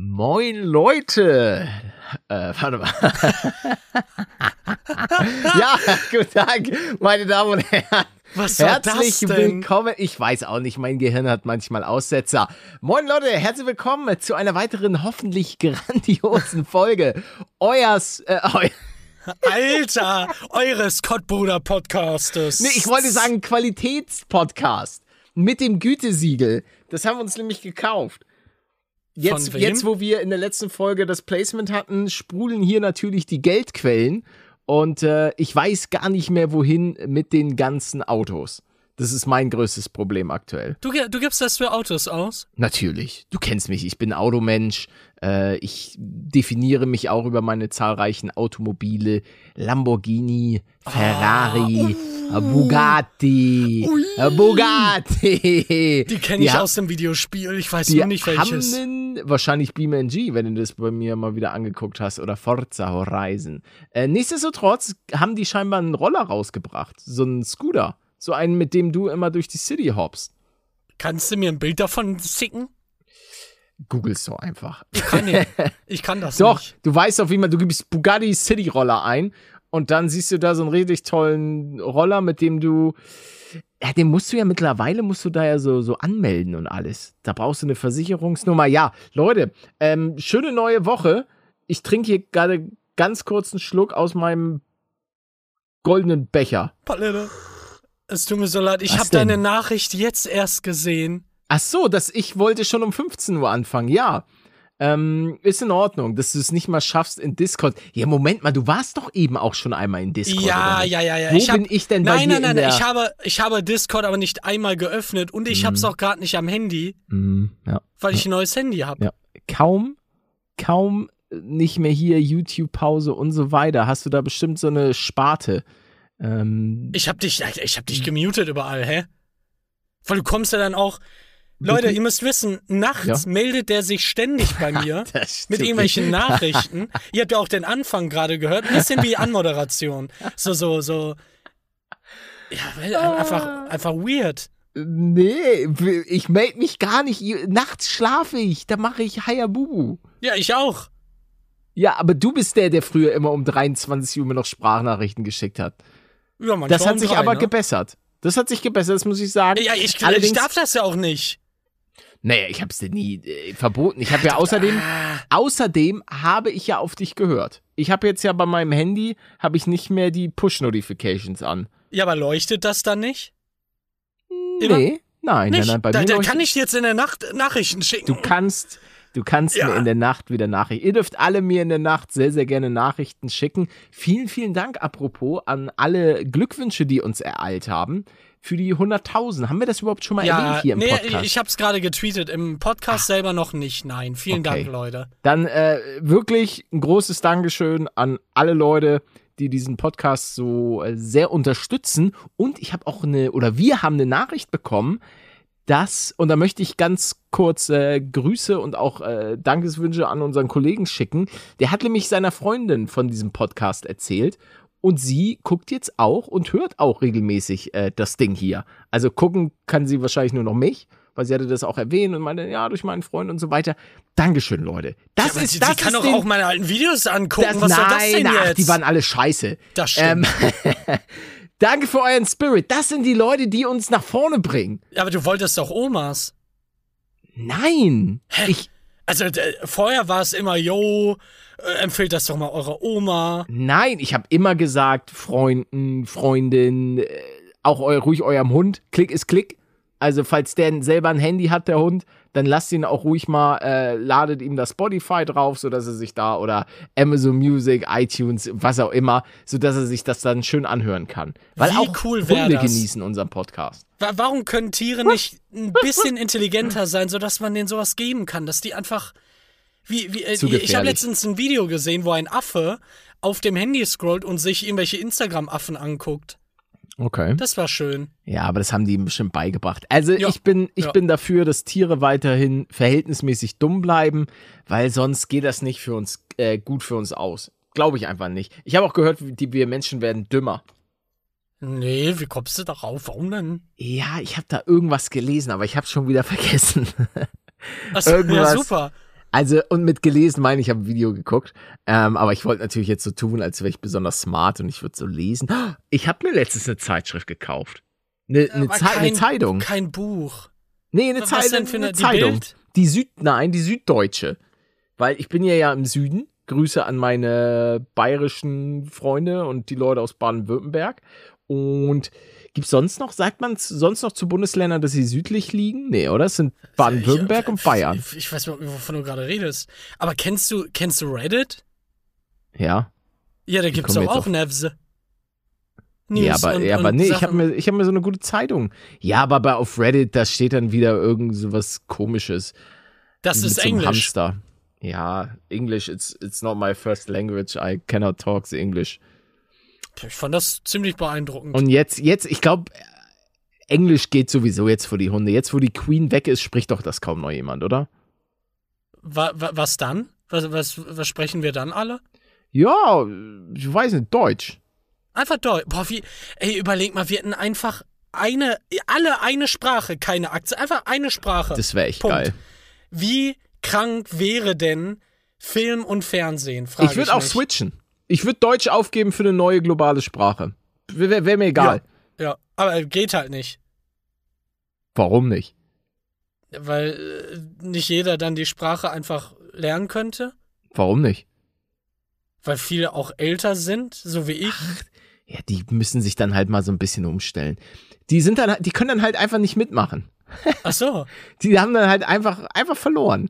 Moin Leute. Äh, warte mal. ja, guten Tag, meine Damen und Herren. Was war Herzlich das denn? willkommen. Ich weiß auch nicht, mein Gehirn hat manchmal Aussetzer. Moin Leute, herzlich willkommen zu einer weiteren hoffentlich grandiosen Folge. Euers, äh, eu Alter, eures Kottbruder-Podcastes. nee, ich wollte sagen Qualitätspodcast mit dem Gütesiegel. Das haben wir uns nämlich gekauft. Jetzt, jetzt, wo wir in der letzten Folge das Placement hatten, sprudeln hier natürlich die Geldquellen. Und äh, ich weiß gar nicht mehr, wohin mit den ganzen Autos. Das ist mein größtes Problem aktuell. Du, du gibst das für Autos aus? Natürlich. Du kennst mich. Ich bin Automensch. Äh, ich definiere mich auch über meine zahlreichen Automobile. Lamborghini, Ferrari, Bugatti, äh, Bugatti. Die kenne ich aus dem Videospiel. Ich weiß nur nicht welches. haben wahrscheinlich BeamNG, wenn du das bei mir mal wieder angeguckt hast, oder Forza Horizon. Äh, nichtsdestotrotz haben die scheinbar einen Roller rausgebracht. So einen Scooter. So einen, mit dem du immer durch die City hoppst. Kannst du mir ein Bild davon schicken? Googlest du einfach. Ich kann, nicht. ich kann das Doch, nicht. du weißt auf jeden Fall, du gibst Bugatti City Roller ein und dann siehst du da so einen richtig tollen Roller, mit dem du. Ja, den musst du ja mittlerweile, musst du da ja so, so anmelden und alles. Da brauchst du eine Versicherungsnummer. Ja, Leute, ähm, schöne neue Woche. Ich trinke hier gerade ganz kurz einen Schluck aus meinem goldenen Becher. Palette. Es tut mir so leid. Ich habe deine Nachricht jetzt erst gesehen. Ach so, dass ich wollte schon um 15 Uhr anfangen. Ja. Ähm, ist in Ordnung, dass du es nicht mal schaffst in Discord. Ja, Moment mal, du warst doch eben auch schon einmal in Discord. Ja, ja, ja, ja. Wo ich hab, bin ich denn bei Nein, dir nein, nein, in nein. Ich habe, ich habe Discord aber nicht einmal geöffnet und ich hab's auch gerade nicht am Handy, Mhm, ja. weil ich ein neues Handy habe. Ja. Kaum, kaum nicht mehr hier YouTube-Pause und so weiter. Hast du da bestimmt so eine Sparte? Ähm, Ich hab dich, ich hab dich gemutet überall, hä? Weil du kommst ja dann auch. Leute, ihr müsst wissen, nachts meldet der sich ständig bei mir mit irgendwelchen Nachrichten. ihr habt ja auch den Anfang gerade gehört, ein bisschen wie Anmoderation. So, so, so. Ja, weil einfach, einfach weird. Nee, ich melde mich gar nicht. Nachts schlafe ich, da mache ich Hayabubu. Ja, ich auch. Ja, aber du bist der, der früher immer um 23 Uhr mir noch Sprachnachrichten geschickt hat. Ja, manchmal Das hat sich drei, aber ne? gebessert. Das hat sich gebessert, das muss ich sagen. Ja, ich, ich Allerdings- darf das ja auch nicht. Naja, ich hab's dir nie äh, verboten. Ich habe ja außerdem, Ah, außerdem habe ich ja auf dich gehört. Ich habe jetzt ja bei meinem Handy, habe ich nicht mehr die Push-Notifications an. ja, aber leuchtet das dann nicht? Immer? Nee, nein, Nicht? nein, nein, bei da, mir da kann ich jetzt in der Nacht Nachrichten schicken. Du kannst, du kannst Ja. mir in der Nacht wieder Nachrichten. Ihr dürft alle mir in der Nacht sehr, sehr gerne Nachrichten schicken. Vielen, vielen Dank, apropos, an alle Glückwünsche, die uns ereilt haben. Für die 100.000. Haben wir das überhaupt schon mal ja, erwähnt hier im nee, Podcast? ich hab's gerade getweetet. Im Podcast selber noch nicht. Nein, vielen Okay. Dank, Leute. Dann äh, wirklich ein großes Dankeschön an alle Leute, die diesen Podcast so äh, sehr unterstützen. Und ich habe auch eine, oder wir haben eine Nachricht bekommen, dass, und da möchte ich ganz kurz äh, Grüße und auch äh, Dankeswünsche an unseren Kollegen schicken. Der hat nämlich seiner Freundin von diesem Podcast erzählt. Und sie guckt jetzt auch und hört auch regelmäßig äh, das Ding hier. Also gucken kann sie wahrscheinlich nur noch mich, weil sie hatte das auch erwähnt und meinte, ja, durch meinen Freund und so weiter. Dankeschön, Leute. Das Ja, ist sie, das sie kann doch auch meine alten Videos angucken. das, Was soll nein, das denn ach, jetzt? die waren alle scheiße. das stimmt. Ähm, danke für euren Spirit. Das sind die Leute, die uns nach vorne bringen. Ja, aber du wolltest doch Omas. Nein. Ich, Also äh, vorher war es immer, yo, äh, empfehlt das doch mal eurer Oma. nein, ich habe immer gesagt, Freunden, Freundin, äh, auch eu, ruhig eurem Hund. Klick ist Klick. Also, falls der selber ein Handy hat, der Hund, dann lasst ihn auch ruhig mal, äh, ladet ihm das Spotify drauf, sodass er sich da oder Amazon Music, iTunes, was auch immer, sodass er sich das dann schön anhören kann. Weil Wie auch cool Hunde das? genießen unseren Podcast. Wa- Warum können Tiere nicht ein bisschen intelligenter sein, sodass man denen sowas geben kann? Dass die einfach. Wie, wie, äh, ich habe letztens ein Video gesehen, wo ein Affe auf dem Handy scrollt und sich irgendwelche Instagram-Affen anguckt. Okay. Das war schön. Ja, aber das haben die ihm bestimmt beigebracht. Also Ja, ich bin, ich ja. bin dafür, dass Tiere weiterhin verhältnismäßig dumm bleiben, weil sonst geht das nicht für uns äh, gut für uns aus. Glaube ich einfach nicht. Ich habe auch gehört, die, wir Menschen werden dümmer. Nee, wie kommst du darauf? Warum denn? Ja, ich habe da irgendwas gelesen, aber ich habe schon wieder vergessen. Achso, ja, Irgendwas. super. Also, und mit gelesen meine ich, habe ein Video geguckt. Ähm, aber ich wollte natürlich jetzt so tun, als wäre ich besonders smart und ich würde so lesen. Ich habe mir letztens eine Zeitschrift gekauft. Eine, eine, Aber Zei- eine kein- Zeitung. Kein Buch. Nee, eine, Was Zei denn für eine eine- die Zeitung. Bild? Die Süd, nein, die Süddeutsche. Weil ich bin ja ja im Süden. Grüße an meine bayerischen Freunde und die Leute aus Baden-Württemberg. Und gibt's sonst noch, sagt man sonst noch zu Bundesländern, dass sie südlich liegen? Nee, oder? Es sind Baden-Württemberg und Bayern. Ich, ich weiß nicht, wovon du gerade redest. Aber kennst du, kennst du Reddit? Ja. Ja, da gibt's doch jetzt auch auf- Nevs. ja, aber, ja, aber nee, ich habe mir, ich hab mir so eine gute Zeitung. Ja, aber bei, auf Reddit, da steht dann wieder irgend so was komisches. Das ist Englisch. Hamster. Ja, English, it's, it's not my first language. I cannot talk the English. Ich fand das ziemlich beeindruckend. Und jetzt, jetzt, ich glaube, Englisch geht sowieso jetzt vor die Hunde. Jetzt, wo die Queen weg ist, spricht doch das kaum noch jemand, oder? wa, wa, was dann? Was, was, was sprechen wir dann alle? Ja, ich weiß nicht, Deutsch. Einfach Deutsch. Boah, wie, ey, überleg mal, wir hätten einfach eine, alle eine Sprache, keine Akzent, einfach eine Sprache. Das wäre echt Punkt. geil. Wie krank wäre denn Film und Fernsehen? Ich würde auch switchen. Ich würde Deutsch aufgeben für eine neue globale Sprache. Wäre wär mir egal. Ja, aber geht halt nicht. Warum nicht? Weil äh, nicht jeder dann die Sprache einfach lernen könnte. Warum nicht? Weil viele auch älter sind, so wie ich. Ja, die müssen sich dann halt mal so ein bisschen umstellen. Die sind dann, die können dann halt einfach nicht mitmachen. Ach so. Die haben dann halt einfach, einfach verloren.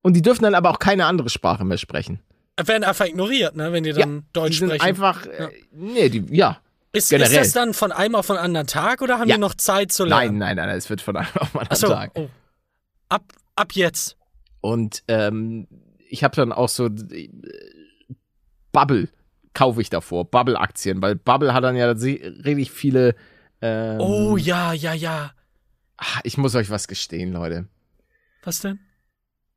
Und die dürfen dann aber auch keine andere Sprache mehr sprechen. Werden einfach ignoriert, ne, wenn die dann Die Deutsch sind sprechen. einfach, äh, nee, die, ja. ist, ist das dann von einem auf den anderen Tag oder haben Ja. die noch Zeit zu Nein, lernen? nein, nein, es wird von einem auf den Ach so. anderen Tag. Oh. Ab, ab jetzt. Und ähm, ich habe dann auch so äh, Bubble kaufe ich davor, Bubble-Aktien, weil Bubble hat dann ja richtig viele. Ähm, Oh ja, ja, ja. ah, Ich muss euch was gestehen, Leute. Was denn?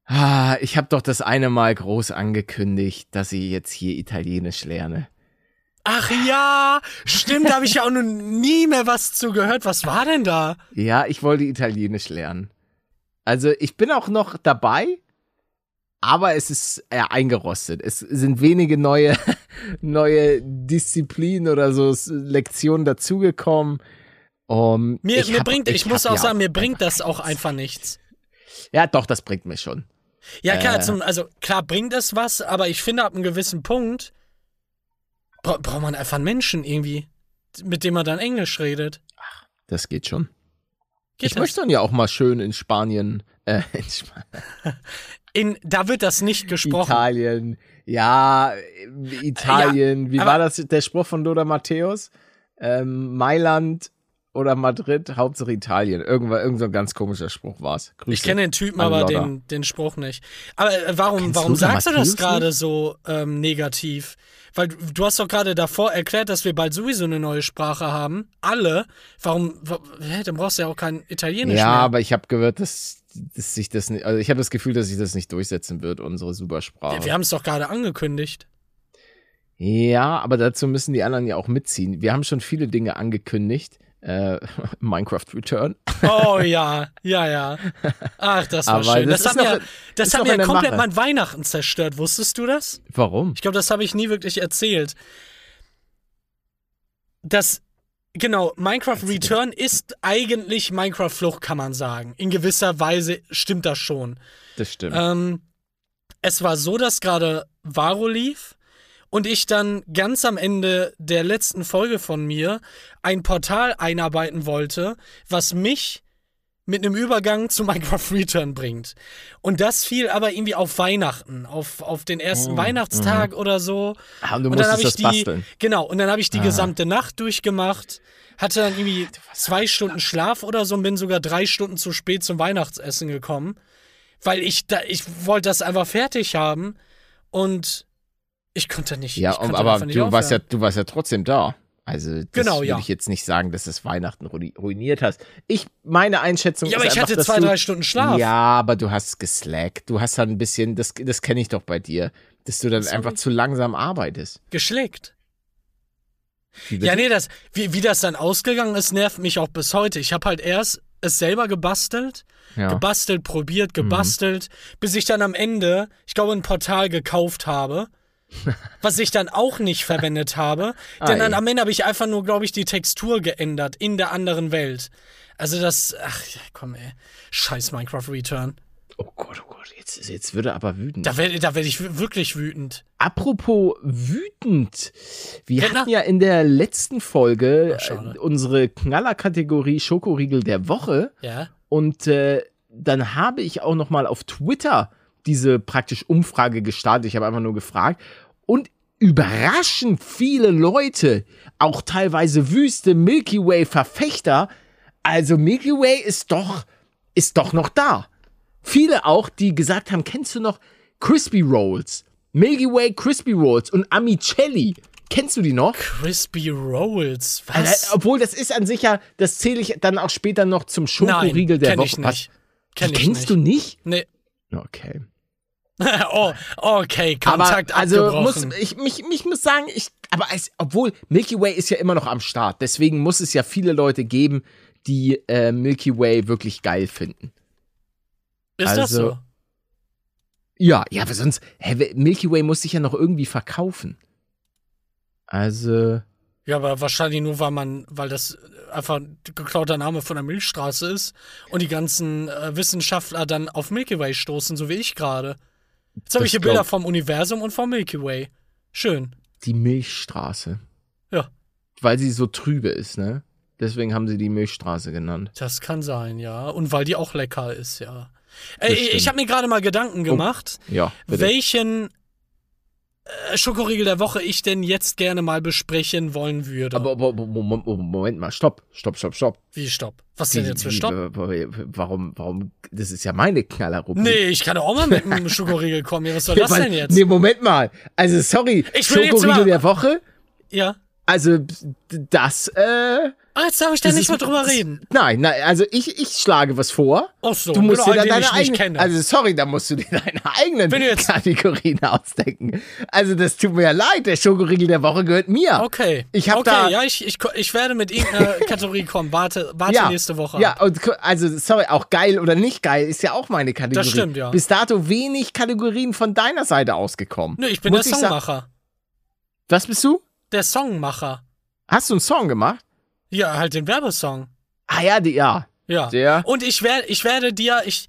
Ah, ich habe doch das eine Mal groß angekündigt, dass ich jetzt hier Italienisch lerne. Ach ja, stimmt, da habe ich ja auch noch nie mehr was zu gehört. Was war denn da? Ja, ich wollte Italienisch lernen. Also ich bin auch noch dabei, aber es ist eher eingerostet. Es sind wenige neue, neue Disziplinen oder so Lektionen dazugekommen. Um, Mir, ich mir hab- bringt, ich, muss hab auch ja sagen, mir bringt das auch einfach nichts. Ja, doch, das bringt mir schon. Ja, klar, Äh. zum, also klar bringt es was, aber ich finde, ab einem gewissen Punkt bra braucht man einfach einen Menschen irgendwie, mit dem man dann Englisch redet. Das geht schon. Geht ich das? möchte dann ja auch mal schön in Spanien, äh, in Spanien, In, da wird das nicht gesprochen. Italien, ja, Italien. Wie aber- war das der Spruch von Lothar Matthäus? Ähm, Mailand oder Madrid, Hauptsache Italien. Irgendwann, irgend so ein ganz komischer Spruch war's. Grüße. Ich kenne den Typen, aber den, den Spruch nicht. Aber äh, warum, Kennst warum Lothar sagst du das gerade so ähm, negativ? Weil du, du hast doch gerade davor erklärt, dass wir bald sowieso eine neue Sprache haben. Alle. Warum? wa- Hä, dann brauchst du ja auch kein Italienisch Ja, mehr. aber ich habe gehört, dass, dass sich das nicht, also ich habe das Gefühl, dass sich das nicht durchsetzen wird, unsere Supersprache. wir wir haben es doch gerade angekündigt. Ja, aber dazu müssen die anderen ja auch mitziehen. Wir haben schon viele Dinge angekündigt. Äh, Minecraft Return. Oh ja, ja, ja. Ach, das war Aber schön. das Das, noch- mir, das noch mir in der komplett Mache. mein Weihnachten zerstört. Wusstest du das? Warum? Ich glaube, das habe ich nie wirklich erzählt. Das, genau, Minecraft Return ist eigentlich Minecraft Flucht, kann man sagen. In gewisser Weise stimmt das schon. Das stimmt. Ähm, es war so, dass gerade Varo lief und ich dann ganz am Ende der letzten Folge von mir ein Portal einarbeiten wollte, was mich mit einem Übergang zu Minecraft Return bringt. Und das fiel aber irgendwie auf Weihnachten, auf, auf den ersten Oh, Weihnachtstag oder so. ah, und du und dann habe ich die, basteln. genau, und dann habe ich die Ah. gesamte Nacht durchgemacht, hatte dann irgendwie zwei Stunden Schlaf oder so und bin sogar drei Stunden zu spät zum Weihnachtsessen gekommen, weil ich da, ich wollte das einfach fertig haben und ich konnte nicht. Ja, ich konnte aber nicht du warst ja, du warst ja trotzdem da. Also das Genau, würde ja. ich jetzt nicht sagen, dass das Weihnachten ruini- ruiniert hast. Ich meine Einschätzung Ja, ist aber ich einfach, hatte zwei, du, drei Stunden Schlaf. Ja, aber du hast geslackt. Du hast halt ein bisschen, das, das kenne ich doch bei dir, dass du dann Sorry. einfach zu langsam arbeitest. Geschleckt. Ja, nee, das, wie, wie das dann ausgegangen ist, nervt mich auch bis heute. Ich habe halt erst es selber gebastelt, Ja. gebastelt, probiert, gebastelt, bis ich dann am Ende, ich glaube, ein Portal gekauft habe, was ich dann auch nicht verwendet habe. Denn Ei. dann am Ende habe ich einfach nur, glaube ich, die Textur geändert in der anderen Welt. Also das, ach komm ey, scheiß Minecraft Return. Oh Gott, oh Gott, jetzt, jetzt wird er aber wütend. Da werde da werd ich wirklich wütend. Apropos wütend. Wir Rentner? hatten ja in der letzten Folge Ach, schade. äh, unsere Knallerkategorie Schokoriegel der Woche. Ja. Und äh, dann habe ich auch noch mal auf Twitter diese praktisch Umfrage gestartet. Ich habe einfach nur gefragt. Und überraschend viele Leute, auch teilweise wüste Milky Way Verfechter, also Milky Way ist doch, ist doch noch da. Viele auch, die gesagt haben, kennst du noch Crispy Rolls? Milky Way Crispy Rolls und Amicelli. Kennst du die noch? Crispy Rolls. Was? Also, obwohl, das ist an sich ja, das zähle ich dann auch später noch zum Schokoriegel Nein, der kenn Woche. ich nicht. Kenn Die ich kennst nicht. du nicht? Nee. Okay. oh, okay, Kontakt aber also muss ich mich mich muss sagen, ich aber als, obwohl Milky Way ist ja immer noch am Start, deswegen muss es ja viele Leute geben, die äh, Milky Way wirklich geil finden. Ist das also- so? Ja, ja, aber sonst hä, Milky Way muss sich ja noch irgendwie verkaufen. Also Ja, aber wahrscheinlich nur, weil man, weil das einfach ein geklauter Name von der Milchstraße ist und die ganzen äh, Wissenschaftler dann auf Milky Way stoßen, so wie ich gerade. Jetzt habe ich hier glaub- Bilder vom Universum und vom Milky Way. Schön. die Milchstraße, Ja, weil sie so trübe ist, ne? Deswegen haben sie die Milchstraße genannt. das kann sein, ja. Und weil die auch lecker ist, ja. Ey, ich habe mir gerade mal Gedanken gemacht, Ja, bitte. welchen äh, Schokoriegel der Woche ich denn jetzt gerne mal besprechen wollen würde. aber, aber, aber Moment, mal, stopp, stopp, stopp, stopp. wie stopp? Was denn Wie- jetzt für Stopp? Warum, warum, das ist ja meine Knallerrubrik. Nee, ich kann doch auch mal mit einem Schokoriegel kommen. Was soll das Weil- denn jetzt? Nee, Moment mal. Also, sorry. Ich Schokoriegel der Woche? Ja. Also, das, äh. Ah, jetzt darf ich da das nicht ist- mehr drüber reden. Nein, nein, also ich, ich schlage was vor. Ach so, Du musst genau, dir dann deine eigenen, kenne. also sorry, da musst du dir deine eigenen jetzt- Kategorien ausdenken. Also das tut mir ja leid, der Schokoriegel der Woche gehört mir. Okay. Ich hab okay, da- ja, ich, ich, ich werde mit irgendeiner Kategorie kommen. Warte, warte Ja, nächste Woche. ja, und also sorry, auch geil oder nicht geil ist ja auch meine Kategorie. Das stimmt, ja. Bis dato wenig Kategorien von deiner Seite ausgekommen. Nö, ich bin Muss der ich Songmacher. Was bist du? Der Songmacher. Hast du einen Song gemacht? Ja, halt den Werbesong. Ah ja, die, ja. Ja. Der. Und ich werde, ich werde dir, ich.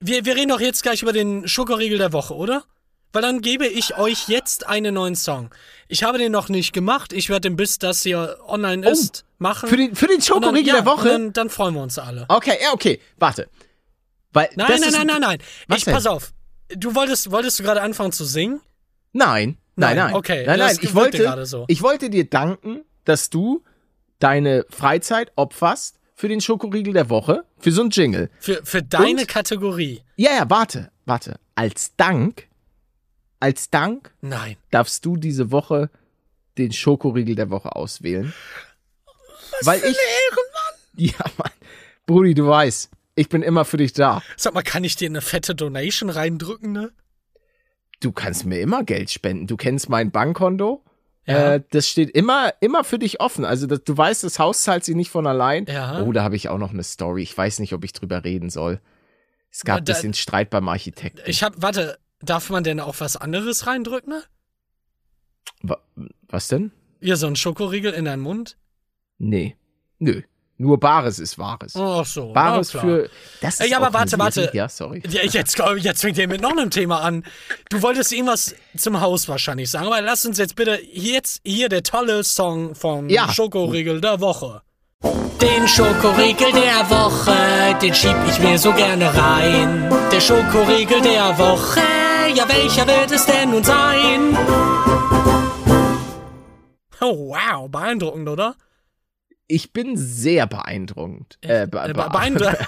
Wir, wir reden doch jetzt gleich über den Schokoriegel der Woche, oder? Weil dann gebe ich euch jetzt einen neuen Song. Ich habe den noch nicht gemacht. Ich werde den, bis das hier online ist, machen. Oh, Für den, für den Und dann- Schokoriegel ja, der Woche? Dann, dann freuen wir uns alle. Okay, ja, okay. Warte. Weil Nein, nein, ist, nein, nein, nein. Was Ich denn? pass auf. Du wolltest, wolltest du gerade anfangen zu singen? Nein, nein, Nein, nein. okay, Nein, nein. Ich wollte, gerade so. ich wollte dir danken, dass du deine Freizeit opferst für den Schokoriegel der Woche, für so ein Jingle. Für, für deine Und? Kategorie? Ja, ja, warte, warte. Als Dank, als Dank Nein. darfst du diese Woche den Schokoriegel der Woche auswählen. weil ich. Ja, Mann. Brudi, du weißt, ich bin immer für dich da. Sag mal, kann ich dir eine fette Donation reindrücken, ne? Du kannst mir immer Geld spenden. Du kennst mein Bankkonto. Ja. Äh, das steht immer, immer für dich offen. Also das, du weißt, das Haus zahlt sich nicht von allein. Ja. Oh, da habe ich auch noch eine Story. Ich weiß nicht, ob ich drüber reden soll. Es gab ein bisschen Streit beim Architekten. Ich hab, warte, darf man denn auch was anderes reindrücken? Wa- Was denn? Ja, so ein Schokoriegel in deinen Mund? Nee. Nö. Nur Bares ist Wahres. Ach so. Bares für. Das Ey, ist aber auch warte, warte. Ja, sorry. Ja, jetzt, jetzt fängt ihr mit noch einem Thema an. Du wolltest irgendwas zum Haus wahrscheinlich sagen, aber lass uns jetzt bitte jetzt hier der tolle Song vom Ja. Schokoriegel der Woche. Den Schokoriegel der Woche, den schieb ich mir so gerne rein. Der Schokoriegel der Woche, ja welcher wird es denn nun sein? Oh wow, beeindruckend, oder? Ich bin sehr beeindruckend. Äh, be Äh, be beeindruckend.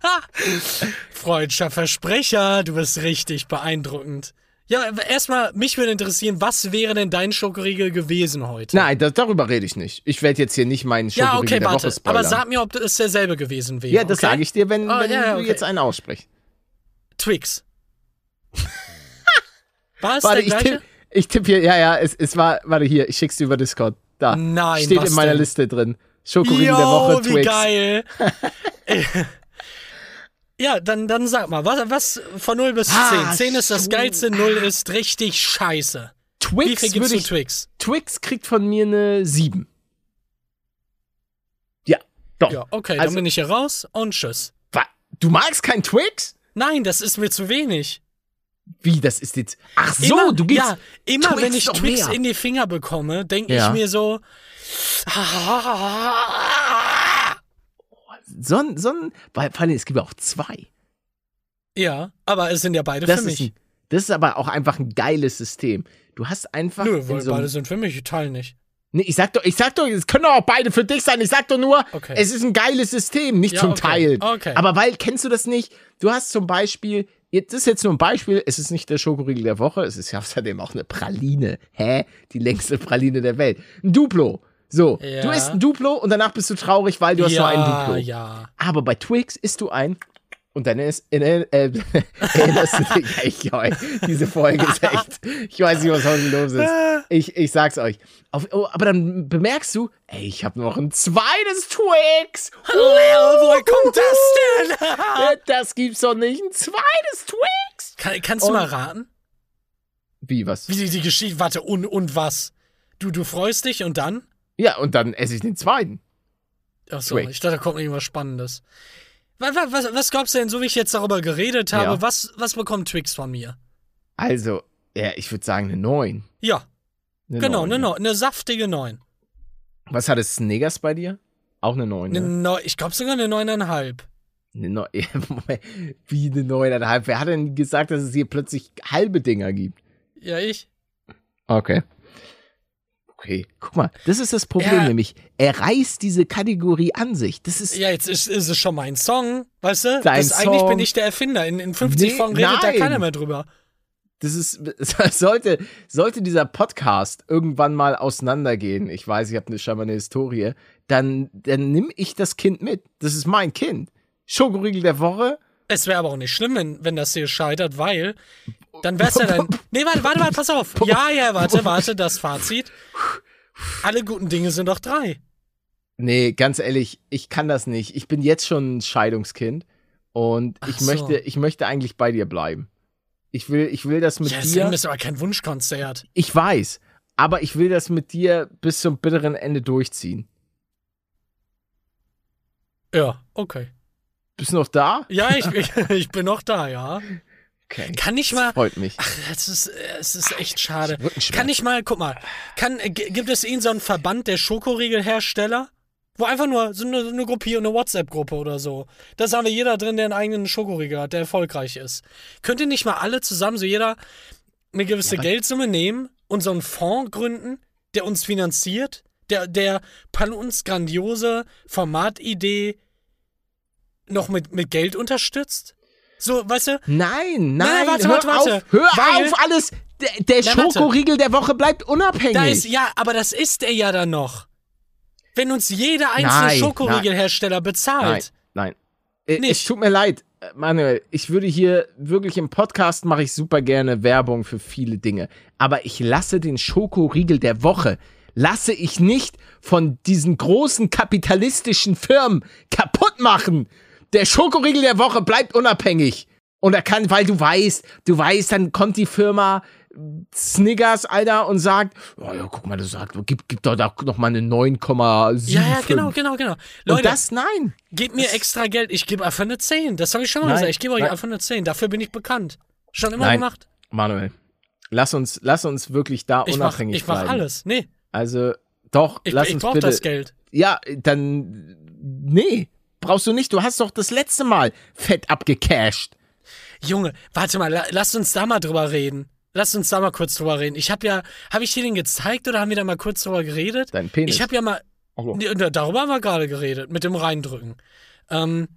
Freudscher Versprecher, du bist richtig beeindruckend. Ja, erstmal, mich würde interessieren, was wäre denn dein Schokoriegel gewesen heute? Nein, das, darüber rede ich nicht. Ich werde jetzt hier nicht meinen ja, Schokoriegel okay, der warte. Woche spoilern. Aber sag mir, ob es derselbe gewesen wäre. ja, das okay? sage ich dir, wenn, Ah, wenn ja, ja, du okay. jetzt einen aussprichst. Twix. War es Warte, der ich gleiche? tippe ich tipp hier, ja, ja, es, es war, warte hier, ich schick's dir über Discord. Da. Nein, Steht in meiner denn? Liste drin. Schokoriegel der Woche, wie Twix. geil. ja, dann, dann sag mal, was, was von 0 bis 10? Ah, 10 ist das geilste, 0 ist richtig scheiße. Wie viel Twix gibst würde du ich, Twix? Twix kriegt von mir eine 7. Ja, doch. Ja, okay, Also- dann bin ich hier raus und tschüss. Du magst kein Twix? Nein, das ist mir zu wenig. Wie, das ist jetzt. Ach so, immer, du gibst. Ja, immer wenn ich Twix mehr. in die Finger bekomme, denke Ja. ich mir so. So ein, so ein, weil, vor allem, es gibt ja auch zwei. Ja, aber es sind ja beide Das für mich. ein, das ist aber auch einfach ein geiles System. Du hast einfach. Nö, weil so beide sind für mich, ich teile nicht. Nee, ich sag doch, ich sag doch, es können doch auch beide für dich sein. Ich sag doch nur, Okay. es ist ein geiles System, nicht Ja, zum okay. Teilen. Okay. Aber weil, kennst du das nicht? Du hast zum Beispiel, das ist jetzt nur ein Beispiel, es ist nicht der Schokoriegel der Woche, es ist ja außerdem auch eine Praline. Hä? Die längste Praline der Welt. Ein Duplo. So, Ja. du isst ein Duplo und danach bist du traurig, weil du hast ja, nur ein Duplo. ja. Aber bei Twix isst du ein und dann ist, äh, äh, erinnerst du dich, ich, ey, diese Folge ist echt, ich weiß nicht, was heute los ist. Ich, ich sag's euch. Auf, oh, aber dann bemerkst du, ey, ich habe noch ein zweites Twix. Leo, woher kommt das denn? Das gibt's doch nicht, ein zweites Twix. Kann, kannst du Und- mal raten? Wie, was? Wie die, die Geschichte. Warte, und, und was? Du, du freust dich und dann? Ja, und dann esse ich den zweiten. Achso, Twix. ich dachte, da kommt irgendwas Spannendes. Was, was, was glaubst du denn, so wie ich jetzt darüber geredet habe, Ja. was, was bekommt Twix von mir? Also, ja, ich würde sagen eine 9. Ja, Eine genau, 9, eine, eine saftige 9. Was hat es Snickers bei dir? Auch eine 9, Eine ne? Neu ich glaube sogar eine 9,5. Eine wie eine 9,5? Wer hat denn gesagt, dass es hier plötzlich halbe Dinger gibt? Ja, ich? Okay. Okay, guck mal, das ist das Problem Ja. nämlich. Er reißt diese Kategorie an sich. Das ist Ja, jetzt ist, ist es schon mein Song, weißt du? Dein das, eigentlich Song. bin ich der Erfinder. In, in 50 Nee, Folgen redet da nein. keiner mehr drüber. Das ist, sollte, sollte dieser Podcast irgendwann mal auseinandergehen, ich weiß, ich habe eine, scheinbar eine Historie, dann, dann nimm ich das Kind mit. Das ist mein Kind. Schokoriegel der Woche. Es wäre aber auch nicht schlimm, wenn, wenn das hier scheitert, weil dann wär's ja dann. Nee, warte, warte, warte, pass auf. Ja, ja, warte, warte, das Fazit. Alle guten Dinge sind doch drei. Nee, ganz ehrlich, ich kann das nicht. Ich bin jetzt schon ein Scheidungskind und Ach ich so. möchte, ich möchte eigentlich bei dir bleiben. Ich will, ich will das mit Ja, dir. Sam ist aber kein Wunschkonzert. Ich weiß, aber ich will das mit dir bis zum bitteren Ende durchziehen. Ja, okay. Bist du noch da? Ja, ich, ich, ich bin noch da, ja. Okay. Kann ich Das mal. freut mich. Ach, es ist, es ist echt schade. Kann ich mal, guck mal, kann, äh, gibt es irgend so einen Verband der Schokoriegelhersteller? Wo einfach nur so eine, eine Gruppierung, eine WhatsApp-Gruppe oder so. Da haben wir jeder drin, der einen eigenen Schokoriegel hat, der erfolgreich ist. Könnt ihr nicht mal alle zusammen, so jeder eine gewisse Ja, Geldsumme nehmen und so einen Fonds gründen, der uns finanziert, der, der Pan uns grandiose Formatidee noch mit, mit Geld unterstützt? So, weißt du, Nein, nein, Nein, warte, hör warte, warte. auf, hör Weil- auf alles. Der, der Na, warte. Schokoriegel der Woche bleibt unabhängig. Ist, ja, aber das ist er ja dann noch. Wenn uns jeder einzelne Nein, Schokoriegelhersteller bezahlt. Nein, nein. Äh, Es Nicht. tut mir leid, Manuel. Ich würde hier wirklich im Podcast mache ich super gerne Werbung für viele Dinge. Aber ich lasse den Schokoriegel der Woche lasse ich nicht von diesen großen kapitalistischen Firmen kaputt machen. Der Schokoriegel der Woche bleibt unabhängig. Und er kann, weil du weißt, du weißt, dann kommt die Firma Snickers, Alter, und sagt, oh ja, guck mal, das sagt, gib, gib doch da noch mal eine 9,7. Ja, ja, genau, genau, genau. Und Leute, das, nein. gebt mir extra Geld. Ich gebe einfach eine 10. Das habe ich schon mal Nein, gesagt. Ich gebe euch nein. einfach eine 10. Dafür bin ich bekannt. Schon immer Nein. gemacht. Manuel, lass uns, lass uns wirklich da Ich mach, unabhängig ich mach bleiben. alles. Nee, Also, doch, ich, lass ich uns brauche bitte. das Geld. Ja, dann, nee, brauchst du nicht. Du hast doch das letzte Mal fett abgecasht. Junge, warte mal, la, lasst uns da mal drüber reden. Lasst uns da mal kurz drüber reden. Ich habe ja, habe ich dir den gezeigt oder haben wir da mal kurz drüber geredet? Dein Penis. Ich habe ja mal, so. Da- darüber haben wir gerade geredet, mit dem Reindrücken. Ähm,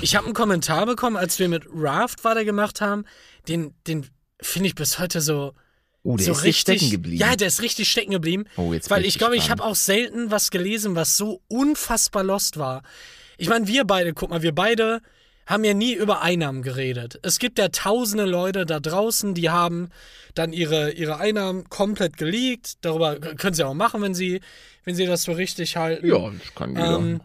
ich habe einen Kommentar bekommen, als wir mit Raft weiter gemacht haben. Den, den finde ich bis heute so, oh, der so ist richtig. stecken geblieben. Ja, der ist richtig stecken geblieben. oh, jetzt Weil ich glaube, ich habe auch selten was gelesen, was so unfassbar lost war. Ich meine, wir beide, guck mal, wir beide haben ja nie über Einnahmen geredet. Es gibt ja tausende Leute da draußen, die haben dann ihre, ihre Einnahmen komplett geleakt. Darüber können sie auch machen, wenn sie, wenn sie das so richtig halten. Ja, das kann jeder. Ähm,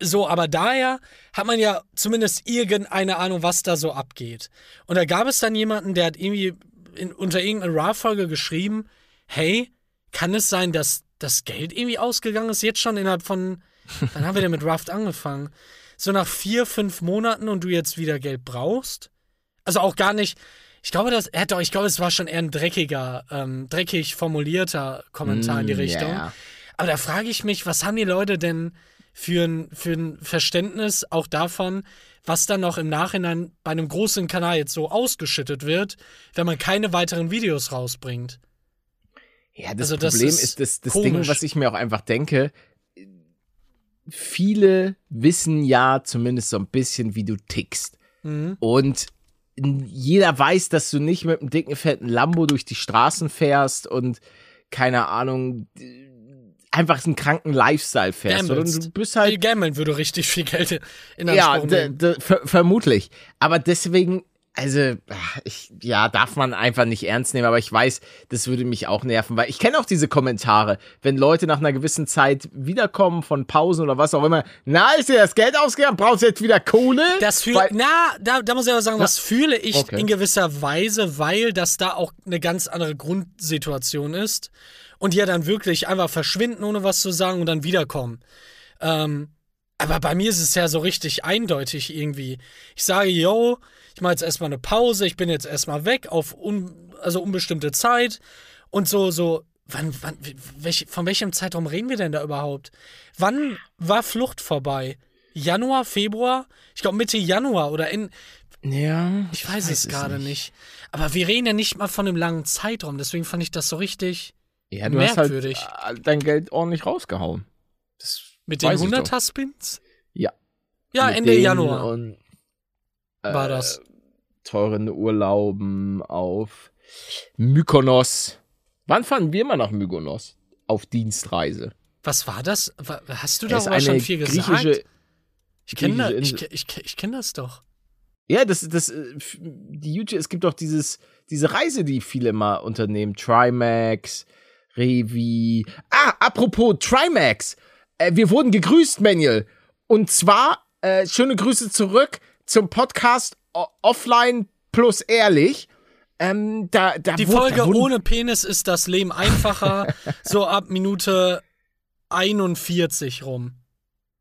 so, aber daher hat man ja zumindest irgendeine Ahnung, was da so abgeht. Und da gab es dann jemanden, der hat irgendwie in, unter irgendeiner RAW-Folge geschrieben, hey, kann es sein, dass das Geld irgendwie ausgegangen ist? Jetzt schon innerhalb von, wann haben wir denn mit Raft angefangen? So nach vier, fünf Monaten und du jetzt wieder Geld brauchst? Also auch gar nicht, ich glaube, das, doch, ich glaube, es war schon eher ein dreckiger, ähm, dreckig formulierter Kommentar in die Mm, Richtung. ja. Aber da frage ich mich, was haben die Leute denn für ein, für ein Verständnis auch davon, was dann noch im Nachhinein bei einem großen Kanal jetzt so ausgeschüttet wird, wenn man keine weiteren Videos rausbringt? Ja, das Also das Problem ist ist, das, das komisch. Ding, was ich mir auch einfach denke, viele wissen ja zumindest so ein bisschen, wie du tickst. Mhm. Und jeder weiß, dass du nicht mit einem dicken, fetten Lambo durch die Straßen fährst und keine Ahnung, einfach einen kranken Lifestyle fährst, Gamblest. du bist halt Gammeln würde richtig viel Geld in ja, Anspruch d- nehmen. ver vermutlich. Aber deswegen, also, ach, ich, ja, darf man einfach nicht ernst nehmen, aber ich weiß, das würde mich auch nerven, weil ich kenne auch diese Kommentare, wenn Leute nach einer gewissen Zeit wiederkommen von Pausen oder was auch immer. Na, ist dir das Geld ausgegangen? Brauchst du jetzt wieder Kohle? Das fühl, Weil- na, da, da muss ich aber sagen, was fühle ich Okay. in gewisser Weise, weil das da auch eine ganz andere Grundsituation ist und die ja dann wirklich einfach verschwinden, ohne was zu sagen und dann wiederkommen. Ähm, aber bei mir ist es ja so richtig eindeutig irgendwie. Ich sage, yo, ich mache jetzt erstmal eine Pause, ich bin jetzt erstmal weg auf un, also unbestimmte Zeit und so, so, wann, wann, welch, von welchem Zeitraum reden wir denn da überhaupt? Wann war Flucht vorbei? Januar, Februar? Ich glaube Mitte Januar oder in, ja, ich weiß, es gerade nicht. Aber wir reden ja nicht mal von einem langen Zeitraum, deswegen fand ich das so richtig Ja, du Merkwürdig. hast halt äh, dein Geld ordentlich rausgehauen. Das mit den weiß ich doch. 100er Spins. Ja. Ja, Ende Januar Und, war äh, das. Teuren Urlauben auf Mykonos. Wann fahren wir mal nach Mykonos? Auf Dienstreise. Was war das? Hast du Das ist darüber schon viel gesagt? Ich kenne griechische ich, ich, ich, kenn das doch. Ja, das, das, äh, die YouTube, es gibt doch dieses, diese Reise, die viele mal unternehmen. Trimax, Revi. Ah, apropos Trimax. Äh, wir wurden gegrüßt, Manuel. Und zwar, äh, schöne Grüße zurück zum Podcast o Offline plus Ehrlich. Ähm, da, da Die wurde- Folge ohne Penis ist das Leben einfacher, so ab Minute 41 rum.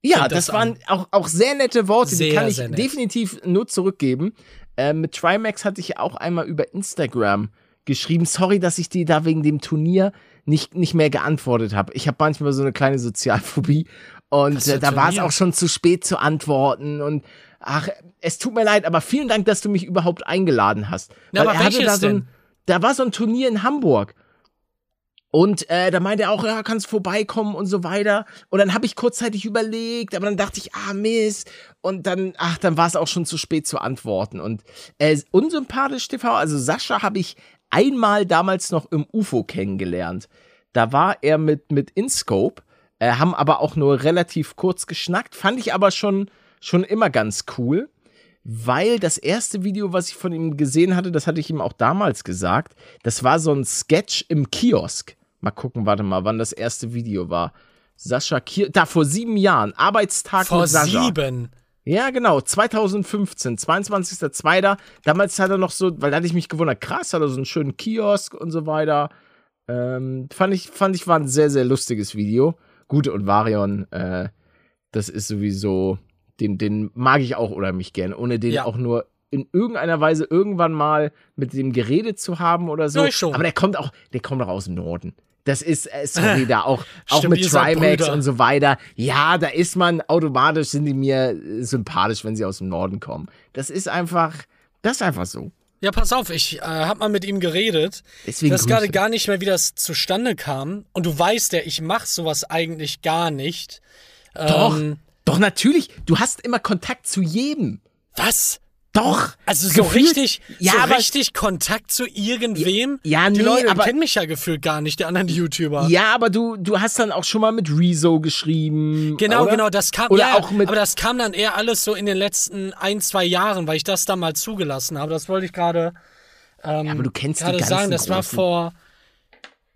Ja, das, das waren auch, auch sehr nette Worte, die Sehr, kann ich nett. definitiv nur zurückgeben. Äh, mit Trimax hatte ich ja auch einmal über Instagram geschrieben. Sorry, dass ich dir da wegen dem Turnier nicht, nicht mehr geantwortet habe. Ich habe manchmal so eine kleine Sozialphobie und äh, da war es auch schon zu spät zu antworten und ach, es tut mir leid, aber vielen Dank, dass du mich überhaupt eingeladen hast. Na, Weil aber er hatte da so denn? ein, da war so ein Turnier in Hamburg. Und äh, da meinte er auch, ja, kannst vorbeikommen und so weiter. Und dann habe ich kurzzeitig überlegt, aber dann dachte ich, ah, Mist. Und dann, ach, dann war es auch schon zu spät zu antworten. Und äh, unsympathisch TV, also Sascha habe ich einmal damals noch im UFO kennengelernt. Da war er mit, mit InScope, äh, haben aber auch nur relativ kurz geschnackt. Fand ich aber schon, schon immer ganz cool weil das erste Video, was ich von ihm gesehen hatte, das hatte ich ihm auch damals gesagt, das war so ein Sketch im Kiosk. Mal gucken, warte mal, wann das erste Video war. Sascha Kiosk, da vor sieben Jahren, Arbeitstag Vor mit Sascha. sieben. Ja, genau, 2015, 22.02. Damals hat er noch so, weil da hatte ich mich gewundert, krass, hat er so einen schönen Kiosk und so weiter. Ähm, fand ich, fand ich, war ein sehr, sehr lustiges Video. Gut, und Varion, äh, das ist sowieso, den, den mag ich auch oder mich gern, ohne den Ja. auch nur in irgendeiner Weise irgendwann mal mit dem geredet zu haben oder so. Ja. Aber der kommt auch, der kommt auch aus dem Norden. Das ist, äh, sorry, da auch, auch Stimmt, mit Trimax und so weiter. Ja, da ist man automatisch, sind die mir äh, sympathisch, wenn sie aus dem Norden kommen. Das ist einfach, das ist einfach so. Ja, pass auf, ich äh, hab mal mit ihm geredet. Deswegen Ich weiß gerade gar nicht mehr, wie das zustande kam. Und du weißt ja, ich mach sowas eigentlich gar nicht. Doch, Ähm, doch natürlich. Du hast immer Kontakt zu jedem. was? Doch. Also so gefühlt- richtig, Ja, so aber- richtig Kontakt zu irgendwem? Ja, Die nee, Leute aber- kennen mich ja gefühlt gar nicht, die anderen YouTuber. Ja, aber du, du hast dann auch schon mal mit Rezo geschrieben. Genau, oder? genau, das kam, Oder ja, auch mit. aber das kam dann eher alles so in den letzten ein, zwei Jahren, weil ich das dann mal zugelassen habe. Das wollte ich gerade ähm, aber du kennst die ganzen sagen. Das war vor,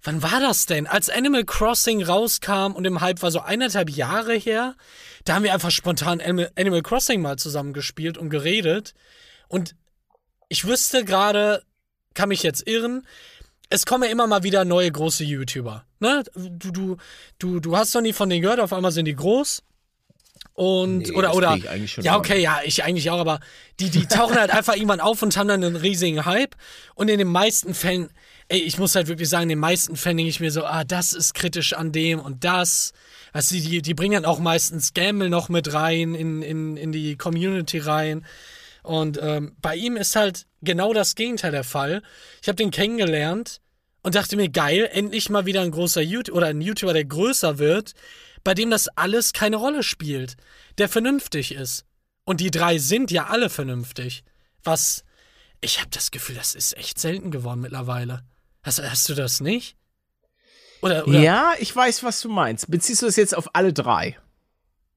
wann war das denn? Als Animal Crossing rauskam und im Hype war so eineinhalb Jahre her, da haben wir einfach spontan Animal, Crossing mal zusammen gespielt und geredet. Und ich wüsste gerade, kann mich jetzt irren, es kommen ja immer mal wieder neue große YouTuber. Ne? Du, du, du, du hast noch nie von denen gehört, auf einmal sind die groß. Und, Nee, oder, oder, ja, okay, ja, ich eigentlich auch, aber die, die tauchen halt einfach irgendwann auf und haben dann einen riesigen Hype. Und in den meisten Fällen, ey, ich muss halt wirklich sagen, in den meisten Fällen denke ich mir so, ah, das ist kritisch an dem und das. Weißt du, die, die bringen dann auch meistens Gamble noch mit rein, in, in, in die Community rein. Und ähm, bei ihm ist halt genau das Gegenteil der Fall. Ich habe den kennengelernt und dachte mir, geil, endlich mal wieder ein großer YouTuber oder ein YouTuber, der größer wird, bei dem das alles keine Rolle spielt, der vernünftig ist. Und die drei sind ja alle vernünftig. Was, ich habe das Gefühl, das ist echt selten geworden mittlerweile. Hast, hast du das nicht? Oder, oder Ja, ich weiß, was du meinst. Beziehst du das jetzt auf alle drei?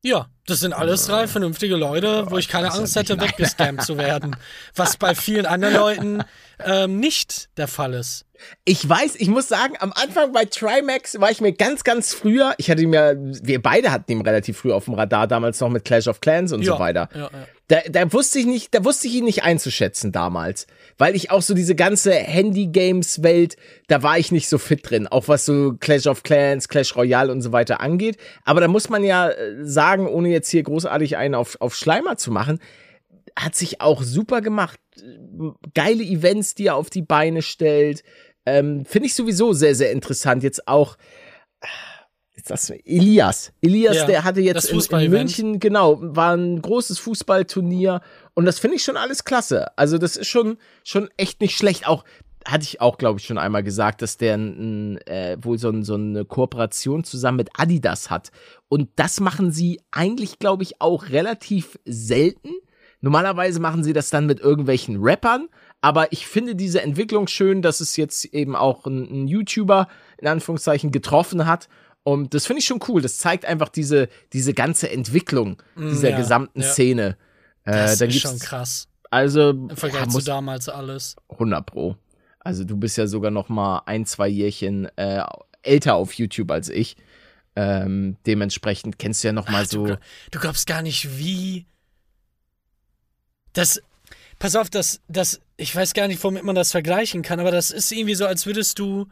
Ja, das sind alles drei vernünftige Leute, wo ich keine Angst ja hätte, weggescampt zu werden. Was bei vielen anderen Leuten ähm, nicht der Fall ist. Ich weiß, ich muss sagen, am Anfang bei Trimax war ich mir ganz, ganz früher, ich hatte mir, wir beide hatten ihn relativ früh auf dem Radar, damals noch mit Clash of Clans und so weiter. Ja, ja. Da, da wusste ich nicht, da wusste ich ihn nicht einzuschätzen damals, weil ich auch so diese ganze Handy-Games-Welt, da war ich nicht so fit drin, auch was so Clash of Clans, Clash Royale und so weiter angeht. Aber da muss man ja äh, sagen, ohne jetzt hier großartig einen auf, auf Schleimer zu machen, hat sich auch super gemacht. Geile Events, die er auf die Beine stellt. Ähm, Finde ich sowieso sehr, sehr interessant. Jetzt auch. Jetzt das, Elias. Elias, Ja, der hatte jetzt in, in. München, genau, war ein großes Fußballturnier. Und das finde ich schon alles klasse. Also, das ist schon, schon echt nicht schlecht. Auch, hatte ich auch, glaube ich, schon einmal gesagt, dass der ein, äh, wohl so, ein, so eine Kooperation zusammen mit Adidas hat. Und das machen sie eigentlich, glaube ich, auch relativ selten. Normalerweise machen sie das dann mit irgendwelchen Rappern, aber ich finde diese Entwicklung schön, dass es jetzt eben auch ein, ein YouTuber in Anführungszeichen getroffen hat. Und das finde ich schon cool. Das zeigt einfach diese, diese ganze Entwicklung dieser Mm, ja, gesamten ja. Szene. Das äh, dann ist schon krass. also Im Vergleich ja, zu damals alles. 100 pro. Also du bist ja sogar noch mal ein, zwei Jährchen äh, älter auf YouTube als ich. Ähm, dementsprechend kennst du ja noch mal Ach, so. Du, du glaubst gar nicht, wie. Das. Pass auf, das, das. Ich weiß gar nicht, womit man das vergleichen kann, aber das ist irgendwie so, als würdest du.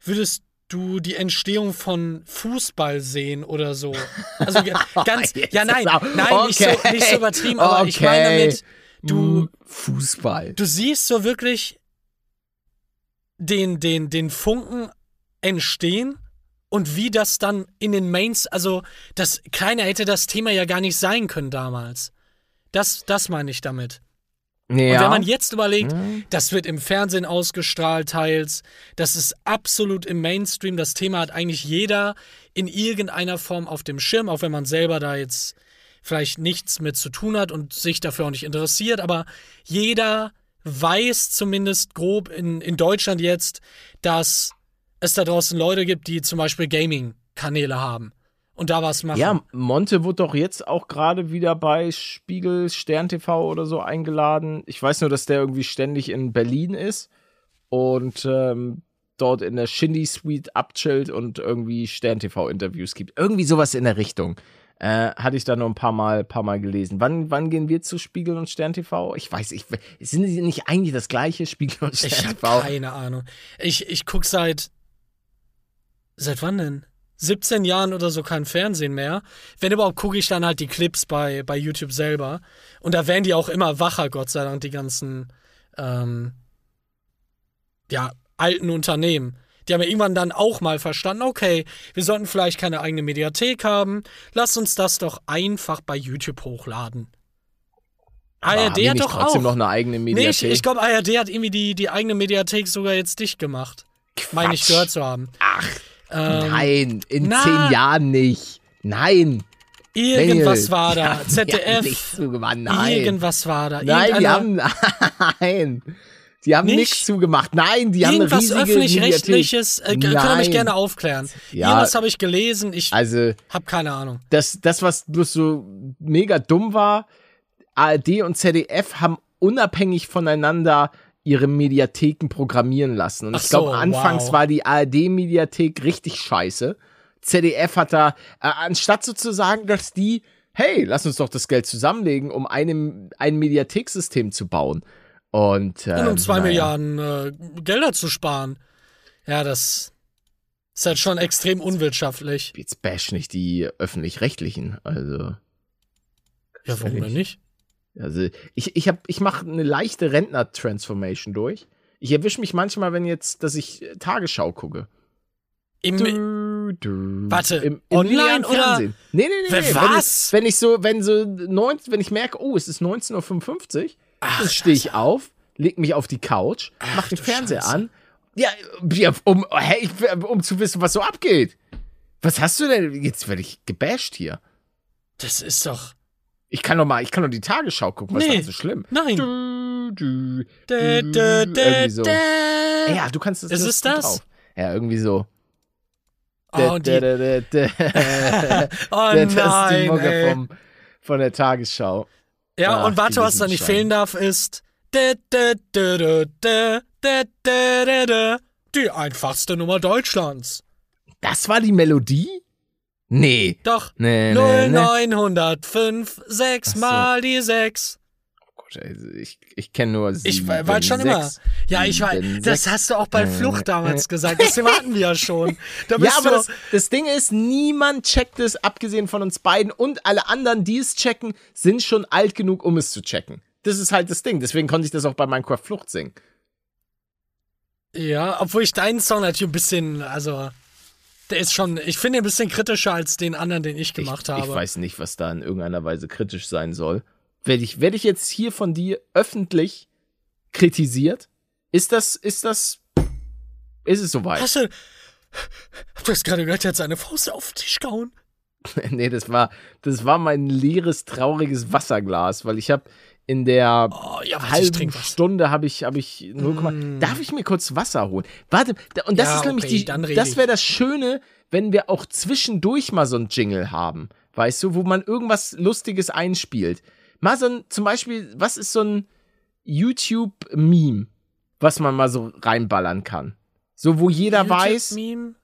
Würdest du die Entstehung von Fußball sehen oder so. Also ganz. Ja, nein, nein, nicht, so, okay. nicht so übertrieben, aber ich meine Okay. damit, du. Mm, Fußball. Du siehst so wirklich den, den, den Funken entstehen und wie das dann in den Mains, also das kleiner hätte das Thema ja gar nicht sein können damals. Das, das meine ich damit. Ja. Und wenn man jetzt überlegt, Mhm. das wird im Fernsehen ausgestrahlt teils, das ist absolut im Mainstream, das Thema hat eigentlich jeder in irgendeiner Form auf dem Schirm, auch wenn man selber da jetzt vielleicht nichts mit zu tun hat und sich dafür auch nicht interessiert, aber jeder weiß zumindest grob in, in Deutschland jetzt, dass es da draußen Leute gibt, die zum Beispiel Gaming-Kanäle haben und da was machen. Ja, Monte wurde doch jetzt auch gerade wieder bei Spiegel, Stern TV oder so eingeladen. Ich weiß nur, dass der irgendwie ständig in Berlin ist und ähm, dort in der Shindy Suite abchillt und irgendwie Stern TV Interviews gibt. Irgendwie sowas in der Richtung. Äh, hatte ich da noch ein paar Mal, paar Mal gelesen. Wann, wann gehen wir zu Spiegel und Stern TV? Ich weiß, ich, sind die nicht eigentlich das gleiche, Spiegel und Ich Stern habe TV? keine Ahnung. Ich, ich guck seit. Seit wann denn? 17 Jahren oder so kein Fernsehen mehr. Wenn überhaupt, gucke ich dann halt die Clips bei, bei YouTube selber. Und da werden die auch immer wacher, Gott sei Dank, die ganzen ähm, ja, alten Unternehmen. Die haben ja irgendwann dann auch mal verstanden, okay, wir sollten vielleicht keine eigene Mediathek haben. Lass uns das doch einfach bei YouTube hochladen. ARD hat doch trotzdem auch. noch eine eigene Nee, Mediathek. ich, ich glaube, ARD hat irgendwie die, die eigene Mediathek sogar jetzt dicht gemacht. Meine ich gehört zu haben. Ach, Ähm, nein, in na. zehn Jahren nicht. Nein. Irgendwas war da. ZDF. zugemacht. Nein. Irgendwas war da. Nein, Irgendeine- haben, nein. Die haben Nicht? nichts zugemacht. Nein, die haben eine Irgendwas riesige öffentlich-rechtliches. Äh, könnt mich gerne aufklären. Ja. Irgendwas habe ich gelesen. Ich Also, habe keine Ahnung. das, das, was bloß so mega dumm war, ARD und ZDF haben unabhängig voneinander ihre Mediatheken programmieren lassen. Und Ach ich glaube, so, anfangs wow. war die ARD-Mediathek richtig scheiße. ZDF hat da, äh, anstatt sozusagen, dass die, hey, lass uns doch das Geld zusammenlegen, um eine, ein Mediatheksystem zu bauen. Und, äh, Und um zwei naja. Milliarden äh, Gelder zu sparen. Ja, das ist halt schon extrem unwirtschaftlich. Jetzt bash nicht die öffentlich-rechtlichen. Also, Ja, warum denn nicht? also ich, ich, hab- ich mache eine leichte Rentner-Transformation durch. Ich erwische mich manchmal, wenn jetzt, dass ich äh, Tagesschau gucke. Im, Du, du. Warte, im, im online oder- Fernsehen. Nee, nee, nee. Was? Wenn ich, wenn ich so, wenn so 19, wenn ich merke, oh, es ist 19.55 Uhr, Ach, stehe ich auf, leg mich auf die Couch, mach den du Fernseher Scheiße. an. Ja, um, hey, um zu wissen, was so abgeht. Was hast du denn? Jetzt werde ich gebasht hier. das ist doch. Ich kann doch mal, ich kann doch die Tagesschau gucken, was Nee. ist da so schlimm? Nein. Du, du, du, dä, dä, irgendwie so. Ja, du kannst das. Ist es das? drauf. Ja, irgendwie so. Oh, die, oh das ist die nein, Mucke vom, von der Tagesschau. Ja, und warte, was da nicht fehlen darf, ist. Die einfachste Nummer Deutschlands. Das war die Melodie? Nee. Doch. Nee, 0905, nee, nee. 6 mal die 6. Also ich, ich kenne nur sieben, Ich war war schon immer. sechs. Ja, ich weiß. sieben, Das sechs. hast du auch bei Äh, Flucht damals gesagt. Das hatten wir ja schon. Da Ja, aber das, das Ding ist, niemand checkt es, abgesehen von uns beiden. Und alle anderen, die es checken, sind schon alt genug, um es zu checken. Das ist halt das Ding. Deswegen konnte ich das auch bei Minecraft Flucht singen. Ja, obwohl ich deinen Song natürlich ein bisschen, also, der ist schon, ich finde ihn ein bisschen kritischer als den anderen, den ich gemacht ich, habe. Ich weiß nicht, was da in irgendeiner Weise kritisch sein soll. Werde ich, werde ich jetzt hier von dir öffentlich kritisiert? Ist das, ist das, ist es soweit? Hast du, du hast gerade gehört, er hat seine Faust auf den Tisch gehauen. nee, das war, das war mein leeres, trauriges Wasserglas, weil ich habe in der Oh, ja, halben. Stunde habe ich, habe ich 0, Mm. Darf ich mir kurz Wasser holen? Warte, und das Ja, ist nämlich okay, die, das wäre das Schöne, wenn wir auch zwischendurch mal so ein Jingle haben, weißt du, wo man irgendwas Lustiges einspielt. Mal so ein, zum Beispiel, was ist so ein YouTube-Meme, was man mal so reinballern kann? So, wo jeder weiß, YouTube-Meme?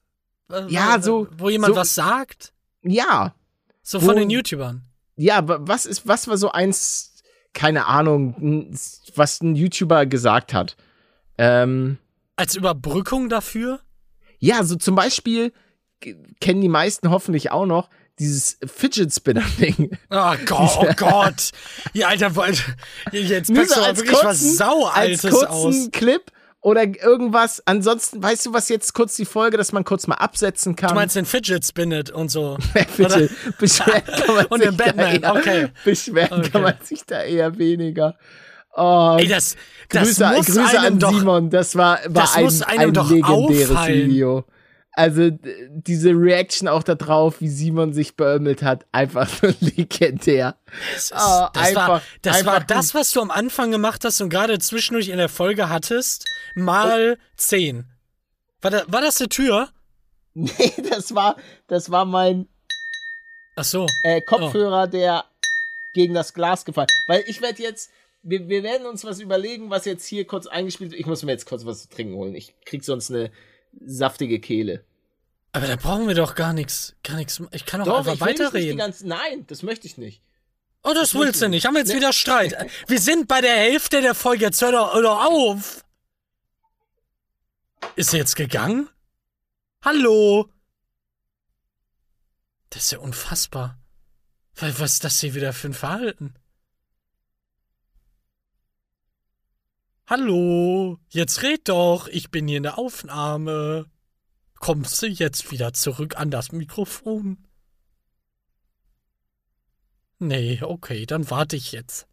Äh, Ja, wo- so- Wo jemand so- was sagt? ja, So Wo- von den YouTubern. ja, wa- was ist, was war so eins, keine Ahnung, was ein YouTuber gesagt hat? Ähm, Als Überbrückung dafür? ja, so zum Beispiel kennen die meisten hoffentlich auch noch dieses Fidget Spinner Ding. Oh Gott, oh Gott. Ja, Alter, jetzt packst so du als wirklich was kurzen- als Saualtes kurzen aus. Clip oder irgendwas. Ansonsten, weißt du, was jetzt kurz die Folge, dass man kurz mal absetzen kann? Du meinst den Fidget Spinnet und so. Bitte, beschweren kann man Und sich den Batman, da eher, okay. Beschweren Okay. kann man sich da eher weniger. Oh, Ey, das, das Grüße, muss Grüße einem an doch, Simon, das war, war das ein, muss einem ein doch legendäres auffallen. Video. Also diese Reaction auch da drauf, wie Simon sich beömmelt hat, einfach so legendär. Das, ist, Ah, das, war, einfach- das war einfach das, was du am Anfang gemacht hast und gerade zwischendurch in der Folge hattest, mal 10. War, da, war das eine Tür? Nee, das war, das war mein Ach so. äh, Oh. Kopfhörer, der gegen das Glas gefallen. Weil ich werde jetzt, wir, wir werden uns was überlegen, was jetzt hier kurz eingespielt wird. Ich muss mir jetzt kurz was zu trinken holen. Ich krieg sonst eine saftige Kehle. Aber da brauchen wir doch gar nichts. Gar nichts. Ich kann doch, Doch, einfach weiterreden. ganze, Nein, das möchte ich nicht. Oh, das willst du nicht. Haben wir jetzt Nee. wieder Streit. Wir sind bei der Hälfte der Folge. Jetzt hör doch, hör doch auf. Ist er jetzt gegangen? Hallo? Das ist ja unfassbar. Weil, was ist das hier wieder für ein Verhalten? Hallo? Jetzt red doch. Ich bin hier in der Aufnahme. Kommst du jetzt wieder zurück an das Mikrofon? Nee, okay, dann warte ich jetzt.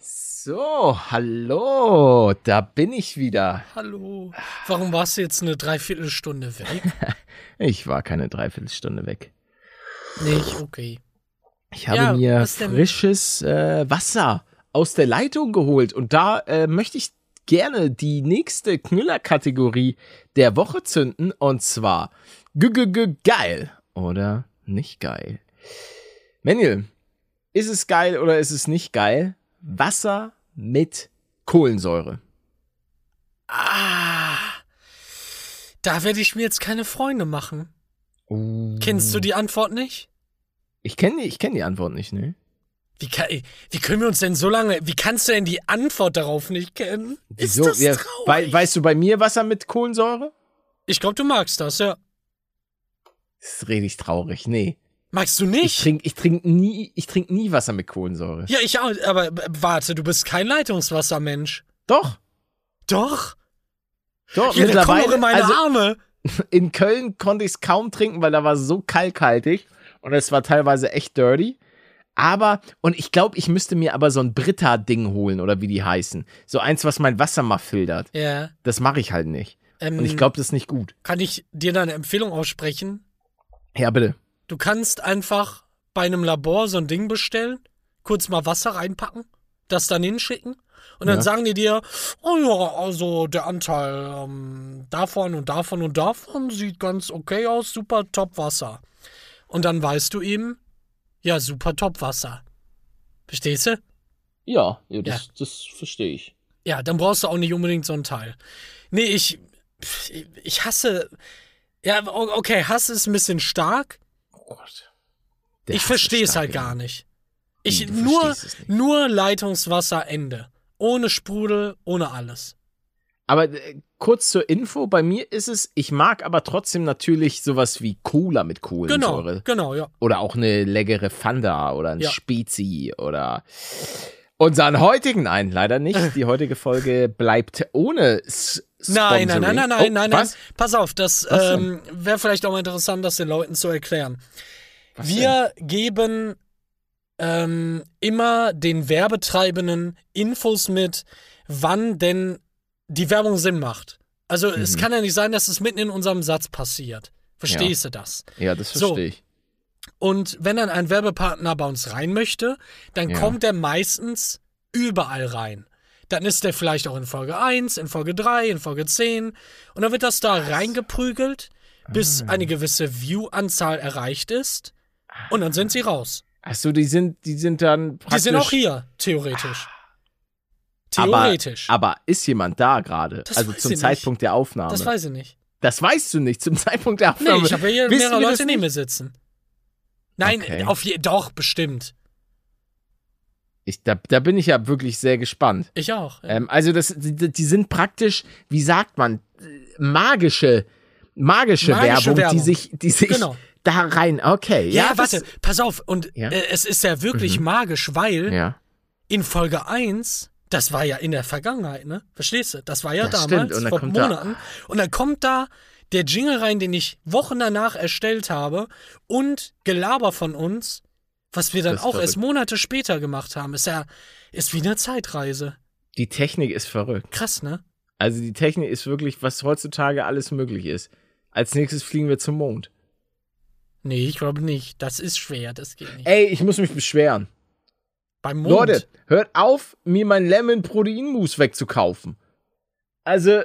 So, hallo, da bin ich wieder. Hallo. Warum warst du jetzt eine Dreiviertelstunde weg? Ich war keine Dreiviertelstunde weg. Nicht okay. Ich habe Ja, mir frisches äh, Wasser aus der Leitung geholt und da äh, möchte ich gerne die nächste Knüller-Kategorie der Woche zünden und zwar g -g -g geil oder nicht geil. Manuel, ist es geil oder ist es nicht geil? Wasser mit Kohlensäure. Ah. Da werde ich mir jetzt keine Freunde machen. Kennst du die Antwort nicht? Ich kenne ich kenn die Antwort nicht, ne? Wie, kann, wie können wir uns denn so lange. Wie kannst du denn die Antwort darauf nicht kennen? Ist Wieso? das Ja, traurig? wei weißt du bei mir Wasser mit Kohlensäure? ich glaube, du magst das, ja. Das ist richtig traurig. Nee. Magst du Ich nicht? trinke ich trink nie, ich trink nie Wasser mit Kohlensäure. ja, ich auch. Aber warte, du bist kein Leitungswassermensch. Doch, Doch. doch. Doch mittlerweile, in meine also Arme. in Köln konnte ich es kaum trinken, weil da war es so kalkhaltig und es war teilweise echt dirty. Aber, und ich glaube, ich müsste mir aber so ein Brita-Ding holen oder wie die heißen. So eins, was mein Wasser mal filtert. Ja. Das mache ich halt nicht. Ähm, Und ich glaube, das ist nicht gut. Kann ich dir da eine Empfehlung aussprechen? Ja, bitte. Du kannst einfach bei einem Labor so ein Ding bestellen, kurz mal Wasser reinpacken, das dann hinschicken und dann Ja. sagen die dir, oh ja, also der Anteil ähm, davon und davon und davon sieht ganz okay aus, super top Wasser. Und dann weißt du eben, ja, super top Wasser. Verstehst du? Ja, ja, das- das verstehe ich. Ja, dann brauchst du auch nicht unbedingt so ein Teil. Nee, ich, ich hasse, ja, okay, Hass ist ein bisschen stark, Oh Gott. Der ich verstehe es halt gar nicht. Ich du nur, nur Leitungswasser Ende. Ohne Sprudel, ohne alles. Aber äh, kurz zur Info, bei mir ist es, ich mag aber trotzdem natürlich sowas wie Cola mit Genau, Kohlensäure. genau, ja. Oder auch eine leckere Fanta oder ein Ja. Spezi oder unseren heutigen, nein, leider nicht. Die heutige Folge bleibt ohne S Nein, nein, nein, nein, nein, oh, nein, nein. Pass auf, das denn? ähm, wäre vielleicht auch mal interessant, das den Leuten zu erklären. Was Wir geben ähm, immer den Werbetreibenden Infos mit, wann denn die Werbung Sinn macht. Also es Mhm. kann ja nicht sein, dass es mitten in unserem Satz passiert. Verstehst du das? Ja, das So. verstehe ich. Und wenn dann ein Werbepartner bei uns rein möchte, dann Ja. kommt er meistens überall rein. Dann ist der vielleicht auch in Folge 1, in Folge 3, in Folge 10. Und dann wird das da reingeprügelt, bis Ah. eine gewisse View-Anzahl erreicht ist. Und dann sind sie raus. Achso, die sind, die sind dann Die sind auch hier, theoretisch. Aber, Theoretisch. aber ist jemand da gerade? Also zum Zeitpunkt der Aufnahme. das weiß ich nicht. Das weißt du nicht zum Zeitpunkt der Nee, Aufnahme. ich habe ja hier mehrere Leute neben nicht? mir sitzen. Nein, Okay. auf je doch, bestimmt. Ich, da, da bin ich ja wirklich sehr gespannt. Ich auch. Ja. Ähm, also das, die, die sind praktisch, wie sagt man, magische, magische, Magische Werbung, Werbung. die sich, die sich Genau. da rein. Okay, Ja, ja, warte, pass auf. Und Ja? äh, es ist ja wirklich magisch, weil in Folge 1, das war ja in der Vergangenheit, ne? Verstehst du? Das war ja Das damals, vor kommt da- Monaten. Und dann kommt da der Jingle rein, den ich Wochen danach erstellt habe und Gelaber von uns, was wir dann auch erst verrückt. Monate später gemacht haben. Ist ja, ist wie eine Zeitreise. die Technik ist verrückt. Krass, ne? Also die Technik ist wirklich, was heutzutage alles möglich ist. Als nächstes fliegen wir zum Mond. Nee, ich glaube nicht. Das ist schwer, das geht nicht. Ey, ich muss mich beschweren. Beim Mond. Leute, hört auf, mir mein Lemon Proteinmousse wegzukaufen. Also,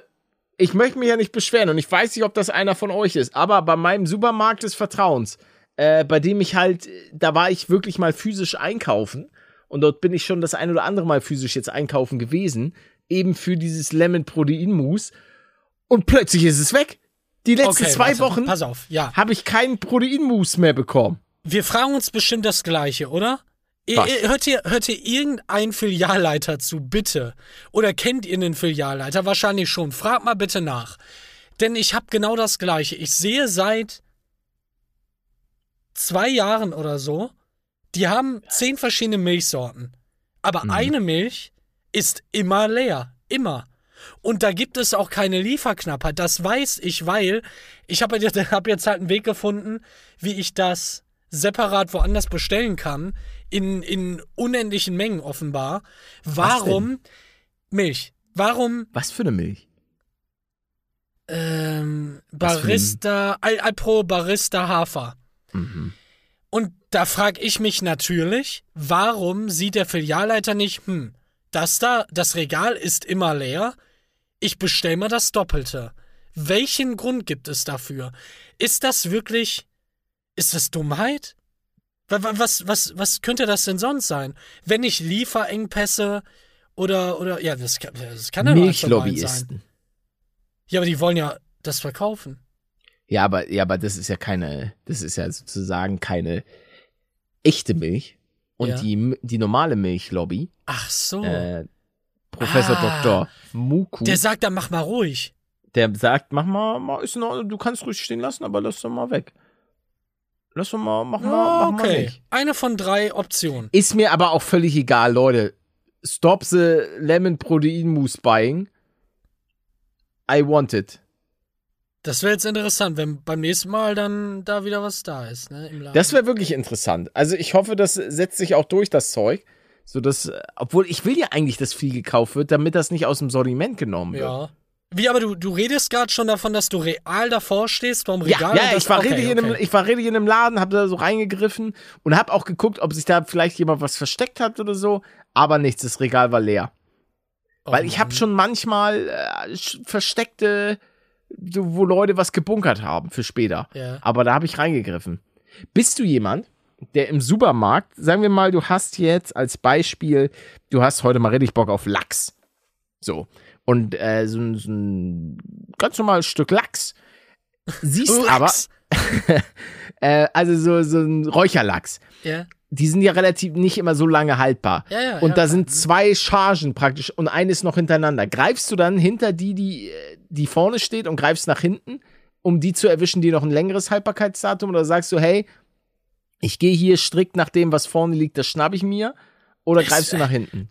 ich möchte mich ja nicht beschweren und ich weiß nicht, ob das einer von euch ist, aber bei meinem Supermarkt des Vertrauens, äh, bei dem ich halt, da war ich wirklich mal physisch einkaufen und dort bin ich schon das ein oder andere Mal physisch jetzt einkaufen gewesen, eben für dieses Lemon Proteinmousse und plötzlich ist es weg. Die letzten okay, zwei warte, Wochen ja. habe ich keinen Proteinmousse mehr bekommen. Wir fragen uns bestimmt das Gleiche, oder? Was? hört, ihr, hört ihr irgendeinen Filialleiter zu, bitte? Oder kennt ihr einen Filialleiter? Wahrscheinlich schon. Fragt mal bitte nach. Denn ich habe genau das Gleiche. Ich sehe seit zwei Jahren oder so, die haben zehn verschiedene Milchsorten. Aber Mhm. eine Milch ist immer leer. Immer. Und da gibt es auch keine Lieferknappheit. Das weiß ich, weil ich habe jetzt, hab jetzt halt einen Weg gefunden, wie ich das separat woanders bestellen kann. In, in unendlichen Mengen offenbar. Warum Milch? Warum Was für eine Milch? ähm, Barista, Al Alpro Barista Hafer? Mhm. Und da frage ich mich natürlich, warum sieht der Filialleiter nicht, hm, das da, das Regal ist immer leer, ich bestelle mal das Doppelte. Welchen Grund gibt es dafür? Ist das wirklich, ist das Dummheit? Wa- wa- Was, was, was könnte das denn sonst sein? Wenn nicht Lieferengpässe oder, oder, ja, das kann, das kann ja beiden sein. Milchlobbyisten. Ja, aber die wollen ja das verkaufen. Ja, aber, ja, aber das ist ja keine, das ist ja sozusagen keine echte Milch. Und Ja. die, die normale Milchlobby, Ach so. äh, Professor Ah. Dr. Muku, der sagt dann, mach mal ruhig. der sagt, mach mal, mal ist in Ordnung, du kannst ruhig stehen lassen, aber lass doch mal weg. Lass mal, mach mal, Ah, mach mal okay. nicht. Eine von drei Optionen. Ist mir aber auch völlig egal, Leute. Stop the lemon protein mousse buying. I want it. Das wäre jetzt interessant, wenn beim nächsten Mal dann da wieder was da ist, ne? Im Laden. Das wäre wirklich interessant. Also ich hoffe, das setzt sich auch durch, das Zeug. So dass, obwohl ich will ja eigentlich, dass viel gekauft wird, damit das nicht aus dem Sortiment genommen wird. Ja. Wie, aber du, du redest gerade schon davon, dass du real davor stehst vorm Ja, Regal. ja, das, ich war, okay, in einem, okay. ich war richtig in einem Laden, hab da so reingegriffen und hab auch geguckt, ob sich da vielleicht jemand was versteckt hat oder so. Aber nichts, das Regal war leer. Oh Weil ich habe schon manchmal äh, versteckte, wo Leute was gebunkert haben für später. Ja. Aber da habe ich reingegriffen. Bist du jemand, der im Supermarkt, sagen wir mal, du hast jetzt als Beispiel, du hast heute mal richtig Bock auf Lachs. So. Und äh, so, ein- so ein ganz normales Stück Lachs. Siehst aber, Lachs. äh, also so, so ein Räucherlachs. Ja. Die sind ja relativ nicht immer so lange haltbar. Ja, ja, Und ja, da klar. sind zwei Chargen praktisch und eine ist noch hintereinander. Greifst du dann hinter die, die, die vorne steht und greifst nach hinten, um die zu erwischen, die noch ein längeres Haltbarkeitsdatum? Oder sagst du, hey, ich gehe hier strikt nach dem, was vorne liegt, das schnapp ich mir? Oder greifst du nach hinten?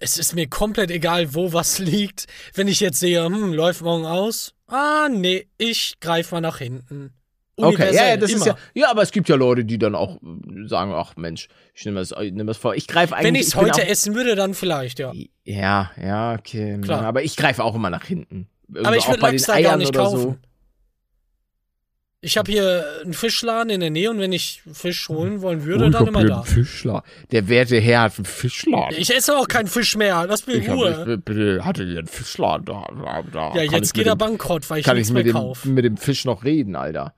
Es ist mir komplett egal, wo was liegt. Wenn ich jetzt sehe, hm, läuft morgen aus. Ah, nee, ich greife mal nach hinten. Okay, ja, ja, das immer. ist ja. Ja, aber es gibt ja Leute, die dann auch äh, sagen, ach Mensch, ich nehme das, das vor. Ich greife eigentlich. Wenn ich es heute auch, essen würde, dann vielleicht, ja. Ja, ja, okay. Klar. Aber ich greife auch immer nach hinten. Aber ich würde Lachs da gar nicht kaufen. so. Ich habe hier einen Fischladen in der Nähe und wenn ich Fisch holen wollen würde, Oh, dann ich immer da. Fischler. Der werte Herr hat einen Fischladen. Ich esse auch keinen Fisch mehr. Lass mir in Ich, Ruhe. ich bitte, hatte hier einen Fischladen da. da, ja, jetzt ich geht er bankrott, weil ich Kann nichts ich mehr mit dem, kaufe. mit dem Fisch noch reden, Alter.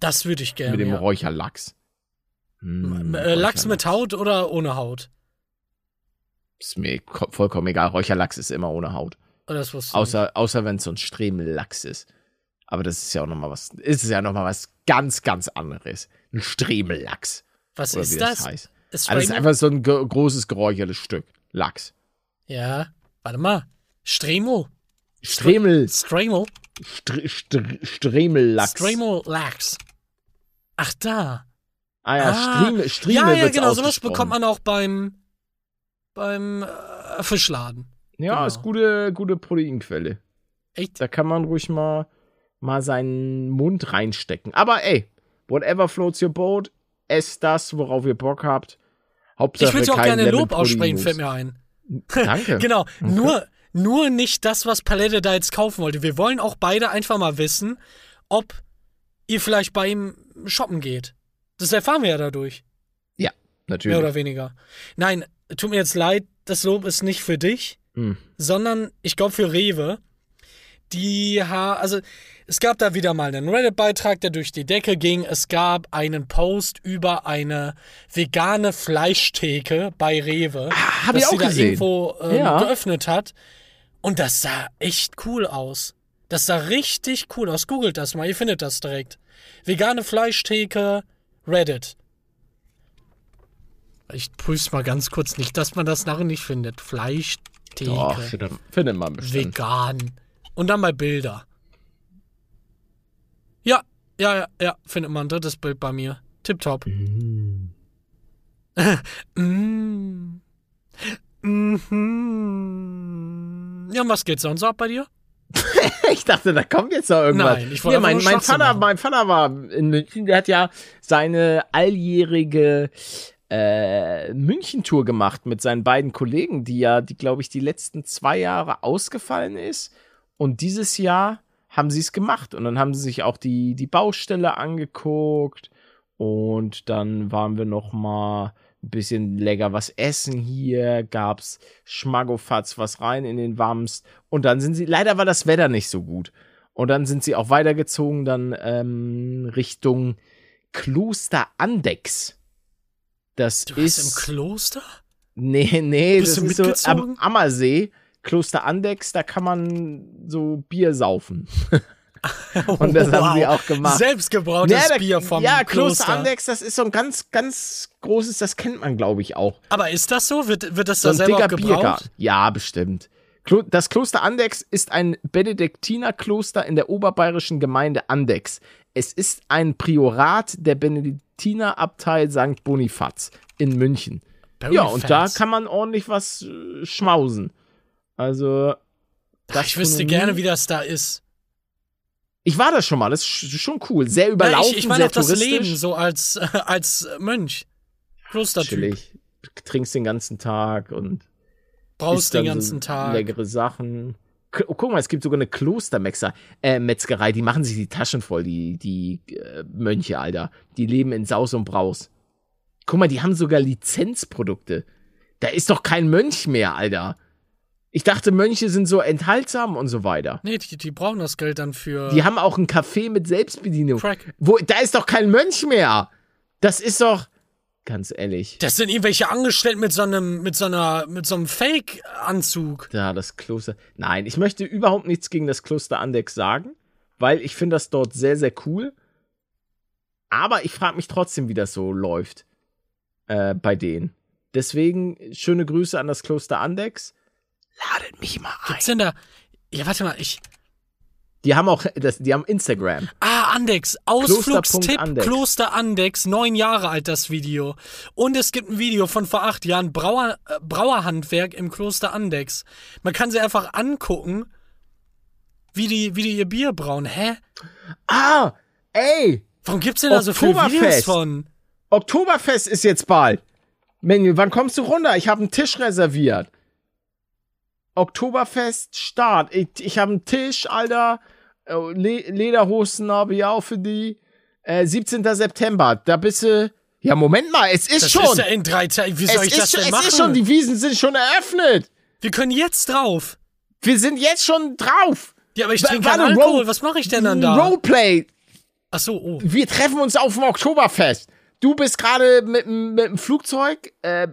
Das würde ich gerne. mit dem ja. Räucherlachs. Hm, Äh, Lachs mit. Haut oder ohne Haut? Ist mir ko- vollkommen egal. Räucherlachs ist immer ohne Haut. Ich Außer, außer wenn es so ein Stremellachs ist. Aber das ist ja auch nochmal was, ist ja noch mal was ganz, ganz anderes. Ein Stremellachs. Was Oder ist wie das? das heißt. Ist Also das ist einfach so ein ge- großes geräuchertes Stück. Lachs. ja, warte mal. Stremo. Stremel, Stremo. Str Str Stremellachs. Stremo Lachs. Ach, da. Ah ja, Ah, Striemel, Striemel ja, ja, genau. Sowas bekommt man auch beim, beim äh, Fischladen. Ja, genau. ist gute, gute Proteinquelle. Echt? Da kann man ruhig mal, mal seinen Mund reinstecken. Aber ey, whatever floats your boat, esst das, worauf ihr Bock habt. Hauptsache Ich würde auch gerne Lemon Lob aussprechen, fällt mir ein. Danke. Genau, nur, nur nicht das, was Palette da jetzt kaufen wollte. Wir wollen auch beide einfach mal wissen, ob ihr vielleicht bei ihm shoppen geht. Das erfahren wir ja dadurch, mehr Natürlich. oder weniger. Nein, tut mir jetzt leid, das Lob ist nicht für dich, Hm. sondern ich glaube für Rewe. Die ha also es gab da wieder mal einen Reddit-Beitrag, der durch die Decke ging. Es gab einen Post über eine vegane Fleischtheke bei Rewe, Ah, hab ich auch sie da gesehen. irgendwo ähm, Ja. geöffnet hat. Und das sah echt cool aus. Das sah richtig cool aus. Googelt das mal, ihr findet das direkt. Vegane Fleischtheke, Reddit. Ich prüf's mal ganz kurz nicht, dass man das nachher nicht findet. Fleischtheke. Doch, findet man bestimmt. Vegan. Und dann mal Bilder. Ja, ja, ja, ja, findet man ein drittes Bild bei mir. Tipptopp. Mm. mm. Mhm. Ja, und was geht sonst ab bei dir? Ich dachte, da kommt jetzt noch irgendwas. Nein, ich wollte nee, mein, mein, Vater, machen. mein Vater war in München, der hat ja seine alljährige äh, München-Tour gemacht mit seinen beiden Kollegen, die ja, die glaube ich, die letzten zwei Jahre ausgefallen ist. Und dieses Jahr haben sie es gemacht. Und dann haben sie sich auch die, die Baustelle angeguckt Und dann waren wir noch mal ein bisschen lecker was essen hier, gab's Schmaggofatz was rein in den Wams und dann sind sie, leider war das Wetter nicht so gut. Und dann sind sie auch weitergezogen, dann ähm, Richtung Kloster Andex. Das Du ist bist im Kloster? Nee, nee, Bist das du ist so am Ammersee, Kloster Andex, da kann man so Bier saufen. Und das haben sie auch gemacht. Selbstgebrautes Ja, da- Bier vom ja, Kloster. Kloster Andex, das ist so ein ganz, ganz großes, das kennt man, glaube ich, auch. Aber ist das so? Wird, wird das So da ein selber gebraut? Ja, bestimmt. Das Kloster Andex ist ein Benediktinerkloster in der oberbayerischen Gemeinde Andex. Es ist ein Priorat der Benediktinerabtei St. Bonifaz in München. Ja, und da Bonifaz. kann man ordentlich was äh, schmausen. Also, Ach, Ich wüsste gerne, wie das da ist. Ich war da schon mal, das ist sch- schon cool. Sehr Ja, überlaufen, ich ich meine auch das. Leben so als, äh, als Mönch. Klostertyp. Chillig. Trinkst den ganzen Tag und Brauchst den ganzen so Tag. leckere Sachen. K- Oh, guck mal, es gibt sogar eine Klostermetzgerei, äh, Metzgerei, die machen sich die Taschen voll, die, die äh, Mönche, Alter. Die leben in Saus und Braus. Guck mal, die haben sogar Lizenzprodukte. Da ist doch kein Mönch mehr, Alter. Ich dachte, Mönche sind so enthaltsam und so weiter. Nee, die, die brauchen das Geld dann für Die haben auch ein Café mit Selbstbedienung. Crack. Wo, da ist doch kein Mönch mehr. Das ist doch, ganz ehrlich. Das sind irgendwelche Angestellten mit so einem, mit so einer, mit so einem Fake-Anzug. Da, das Kloster. Nein, ich möchte überhaupt nichts gegen das Kloster Andex sagen, weil ich finde das dort sehr, sehr cool. Aber ich frage mich trotzdem, wie das so läuft äh, bei denen. Deswegen schöne Grüße an das Kloster Andex. Ladet mich mal ein. Gibt's denn da. Ja, warte mal, ich. Die haben auch, das, die haben Instagram. Ah, Andex. Ausflugstipp Kloster.Andex. Kloster Andex. Neun Jahre alt das Video. Und es gibt ein Video von vor acht Jahren. Brauer, äh, Brauerhandwerk im Kloster Andex. Man kann sie einfach angucken, wie die, wie die ihr Bier brauen. Hä? Ah, ey, Warum gibt's denn da so viele Videos Oktoberfest. von? Oktoberfest ist jetzt bald. Menü, wann kommst du runter? Ich habe einen Tisch reserviert. Oktoberfest Start. Ich, ich habe einen Tisch, Alter. Äh, Le Lederhosen habe ich auch für die. Äh, 17. September. Da bist du. Ja, Moment mal, es ist Das schon. ist ja in drei Tagen. Wie soll es ich das schon denn es machen? ist schon, die Wiesen sind schon eröffnet. Wir können jetzt drauf. Wir sind jetzt schon drauf. Ja, aber ich trinke keinen Alkohol. Was mache ich denn dann da? Roleplay. Ach so, oh. Wir treffen uns auf dem Oktoberfest. Du bist gerade mit, dem- mit dem Flugzeug, äh,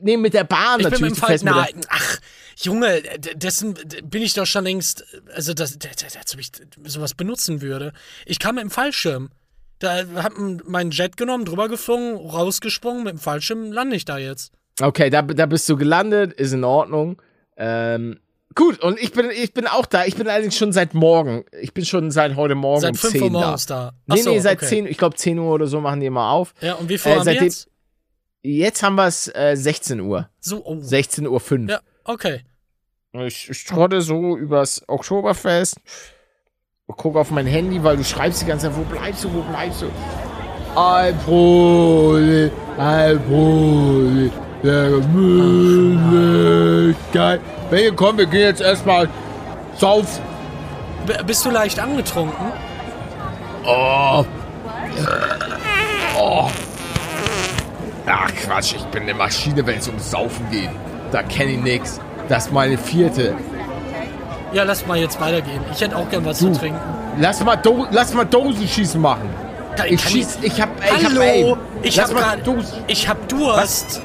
nee, mit der Bahn Ich bin natürlich. mit dem Fall. Nein, ach, Junge, dessen bin ich doch schon längst. Also, das, d- d- als ob ich sowas benutzen würde. Ich kam mit dem Fallschirm. Da hab m- meinen Jet genommen, drüber geflogen, rausgesprungen, mit dem Fallschirm lande ich da jetzt. Okay, da, da bist du gelandet, ist in Ordnung. Ähm, gut, und ich bin, ich bin auch da. Ich bin allerdings schon seit morgen. Ich bin schon seit heute Morgen Seit um 5 10 Uhr morgens da. da. Nee, so, nee, seit okay. 10, ich glaube 10 Uhr oder so machen die immer auf. Ja, und wie viel Äh, haben wir seitdem- jetzt? Jetzt haben wir es äh, 16 Uhr. So, oh. 16 Uhr 5. Ja, okay. Ich, ich trotte so übers Oktoberfest. Guck auf mein Handy, weil du schreibst die ganze Zeit, wo bleibst du, wo bleibst du? Alkohol, Alkohol, der Möglichkeit. Hey, komm, wir gehen jetzt erstmal sauf. B bist du leicht angetrunken? Oh. Oh. Ach Quatsch, ich bin eine Maschine, wenn es ums Saufen geht. Da kenne ich nix. Das ist meine vierte. Ja, lass mal jetzt weitergehen. Ich hätte auch gern was Du. zu trinken. Lass mal, Do lass mal Dosenschießen machen. Ich kann schieß, ich hab, ich Hallo, hab Aim. ich hab grad, ich hab Durst.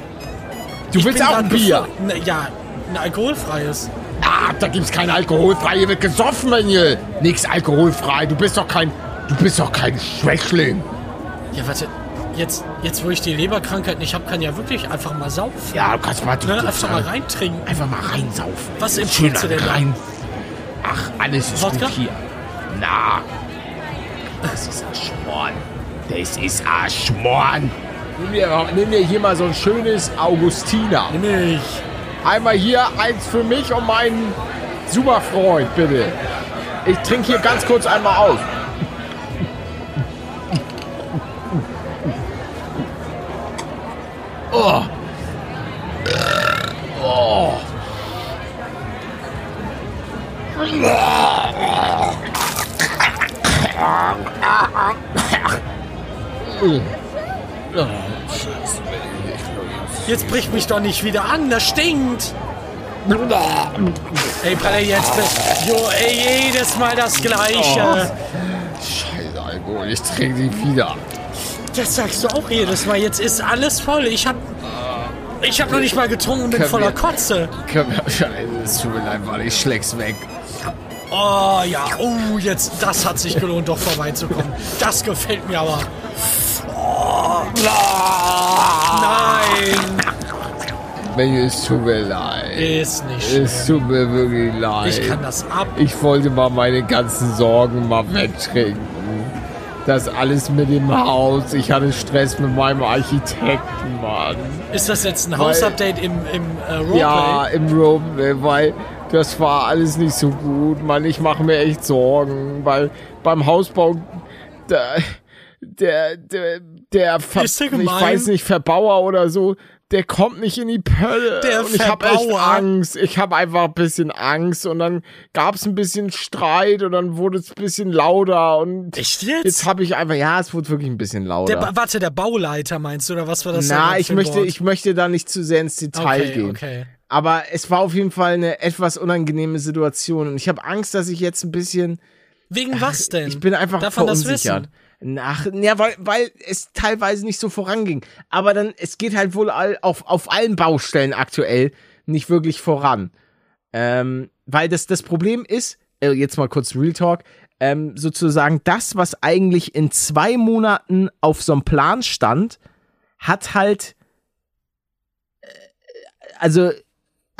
Du Ich willst auch ein Bier? Na, ja, ein alkoholfreies. Ah, da gibt's kein alkoholfrei. Hier wird gesoffen, Menje. Nix alkoholfrei. Du bist doch kein, du bist doch kein Schwächling. Ja, warte. Jetzt, jetzt wo ich die Leberkrankheit nicht habe, kann ja wirklich einfach mal saufen. Ja, du kannst mal, du, Ne? Einfach mal reintrinken. einfach mal reinsaufen. Was empfiehlst du denn rein. Ach, alles ist Wodka? gut hier. Na, das ist ein Schmorn. Das ist ein Schmorn. Nimm dir, nimm dir hier mal so ein schönes Augustiner. Nämlich. Einmal hier eins für mich und meinen super Freund, bitte. Ich trinke hier ganz kurz einmal aus. Oh. Oh. Oh, jetzt bricht mich doch nicht wieder an, das stinkt. Ey, Palle, jetzt. Jo, ey, jedes Mal das Gleiche. Oh, scheiße, Alkohol, ich trinke die wieder. Das sagst du auch jedes Mal. Jetzt ist alles voll. Ich hab. Ich hab noch nicht mal getrunken und bin voller Kotze. Scheiße, es tut mir leid, weil ich schläg's weg. Oh ja, oh, jetzt, das hat sich gelohnt, doch vorbeizukommen. Das gefällt mir aber. Nein! Mensch, es tut mir leid. Ist nicht schlimm. Es tut mir wirklich leid. Ich kann das ab. Ich wollte mal meine ganzen Sorgen mal wegtrinken. Das alles mit dem Haus. Ich hatte Stress mit meinem Architekten, Mann. Ist das jetzt ein Hausupdate im, im äh, Roleplay? Ja, im Roleplay, weil das war alles nicht so gut, Mann. Ich mache mir echt Sorgen, weil beim Hausbau der der der, der, Ver ich weiß nicht Verbauer oder so, der kommt nicht in die Pölle. Der und ich habe echt? Angst. Ich habe einfach ein bisschen Angst und dann gab es ein bisschen Streit und dann wurde es ein bisschen lauter und Echt jetzt? jetzt habe ich einfach ja, es wurde wirklich ein bisschen lauter. der, warte, der Bauleiter meinst du, oder was war das? Na, ich möchte, Wort? ich möchte da nicht zu sehr ins Detail okay, gehen. Okay. Aber es war auf jeden Fall eine etwas unangenehme Situation und ich habe Angst, dass ich jetzt ein bisschen. Wegen was denn? Ich bin einfach Darf verunsichert. Nach, ja, weil, weil es teilweise nicht so voranging. Aber dann, es geht halt wohl all, auf, auf allen Baustellen aktuell nicht wirklich voran. Ähm, weil das, das Problem ist, äh, jetzt mal kurz Real Talk, ähm, sozusagen das, was eigentlich in zwei Monaten auf so einem Plan stand, hat halt, äh, also,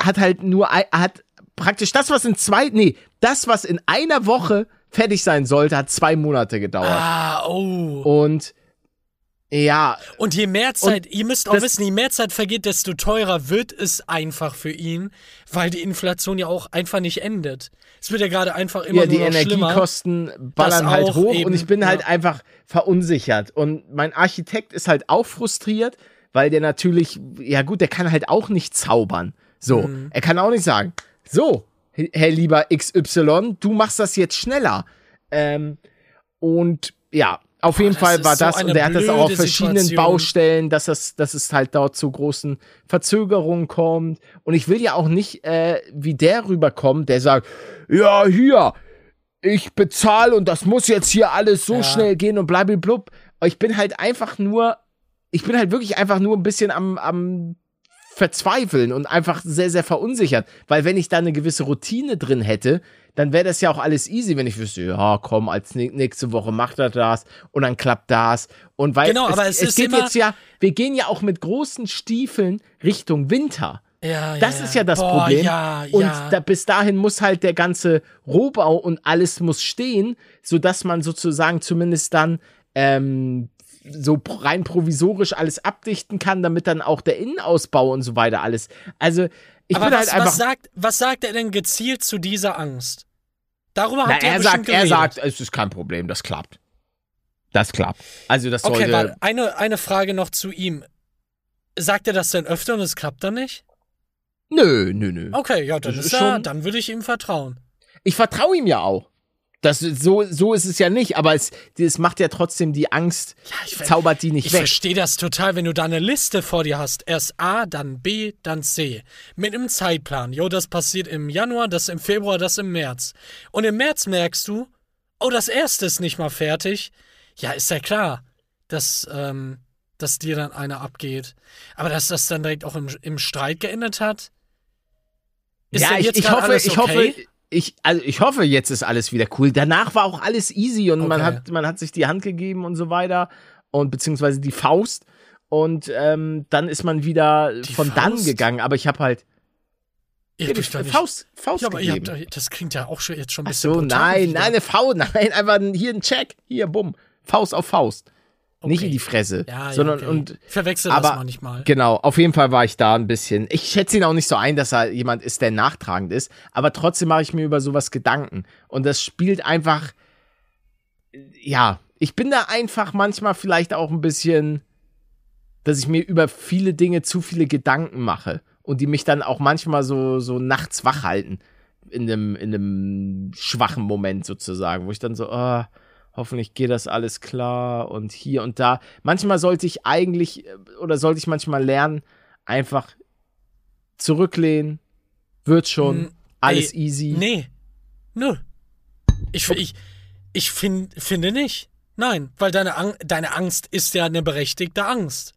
hat halt nur, hat praktisch das, was in zwei, nee, das, was in einer Woche fertig sein sollte, hat zwei Monate gedauert. Ah, oh. Und ja, Und je mehr Zeit, ihr müsst auch wissen, je mehr Zeit vergeht, desto teurer wird es einfach für ihn, weil die Inflation ja auch einfach nicht endet. Es wird ja gerade einfach immer ja, die noch schlimmer. Energiekosten ballern halt hoch eben, und ich bin halt ja. einfach verunsichert. Und mein Architekt ist halt auch frustriert, weil der natürlich, ja gut, der kann halt auch nicht zaubern. So, Mhm. er kann auch nicht sagen, so, Herr lieber XY, du machst das jetzt schneller. Ähm, und ja, auf jeden das Fall war das und er hat das auch auf verschiedenen Situation. Baustellen, dass es, dass es halt dort zu großen Verzögerungen kommt. Und ich will ja auch nicht äh, wie der rüberkommen, der sagt, ja, hier, ich bezahle und das muss jetzt hier alles so Ja. schnell gehen und blablablub. Ich bin halt einfach nur, ich bin halt wirklich einfach nur ein bisschen am, am verzweifeln und einfach sehr, sehr verunsichert. Weil wenn ich da eine gewisse Routine drin hätte, dann wäre das ja auch alles easy, wenn ich wüsste, ja, komm, als nä- nächste Woche macht er das und dann klappt das. Und weil Genau, aber es ist geht jetzt ja, wir gehen ja auch mit großen Stiefeln Richtung Winter. Ja, Das ist ja das Boah, Problem. Ja, und ja. Da, bis dahin muss halt der ganze Rohbau und alles muss stehen, sodass man sozusagen zumindest dann ähm, so rein provisorisch alles abdichten kann, damit dann auch der Innenausbau und so weiter alles. Also ich aber bin was, halt einfach. was, sagt, was sagt er denn gezielt zu dieser Angst? Darüber na, habt ihr er bestimmt sagt, er geredet. sagt, es ist kein Problem, das klappt. Das klappt. Also das Okay, sollte. warte, eine, eine Frage noch zu ihm. Sagt er das denn öfter und es klappt dann nicht? Nö, nö, nö. Okay, ja, dann Das ist ist ja, schon- dann würde ich ihm vertrauen. Ich vertraue ihm ja auch. Das, so, so ist es ja nicht, aber es, es macht ja trotzdem die Angst, Ja, ich zaubert die nicht Ich weg. verstehe das total, wenn du da eine Liste vor dir hast. Erst A, dann B, dann C. Mit einem Zeitplan. Jo, das passiert im Januar, das im Februar, das im März. Und im März merkst du, oh, das erste ist nicht mal fertig. Ja, ist ja klar, dass, ähm, dass dir dann einer abgeht. Aber dass das dann direkt auch im, im Streit geendet hat? Ist ja, ich, jetzt ich hoffe, alles ich okay? hoffe, ich, also ich hoffe, jetzt ist alles wieder cool. Danach war auch alles easy und man Okay. hat, man hat sich die Hand gegeben und so weiter und beziehungsweise die Faust und ähm, dann ist man wieder Die von dann Faust? gegangen. Aber ich habe halt Ihr ja, die Faust, Faust Ja, aber gegeben. habt, das klingt ja auch schon, jetzt schon ein Ach bisschen so, brutal nein, wieder. nein, eine Faust, nein, einfach ein- hier ein Check, hier, bumm, Faust auf Faust, nicht Okay. in die Fresse, Ja, ja, sondern okay. und verwechsel aber- das manchmal. Genau, auf jeden Fall war ich da ein bisschen. Ich schätze ihn auch nicht so ein, dass er jemand ist, der nachtragend ist, aber trotzdem mache ich mir über sowas Gedanken. Und das spielt einfach, ja, ich bin da einfach manchmal vielleicht auch ein bisschen, dass ich mir über viele Dinge zu viele Gedanken mache und die mich dann auch manchmal so, so nachts wach halten. In einem, in einem schwachen Moment sozusagen, wo ich dann so, ah, hoffentlich geht das alles klar und hier und da. Manchmal sollte ich eigentlich äh, oder sollte ich manchmal lernen, einfach zurücklehnen, wird schon, Mm, alles ey, easy. Nee. Nö. Ich, ich, ich find, finde nicht. Nein, weil deine, Ang deine Angst ist ja eine berechtigte Angst.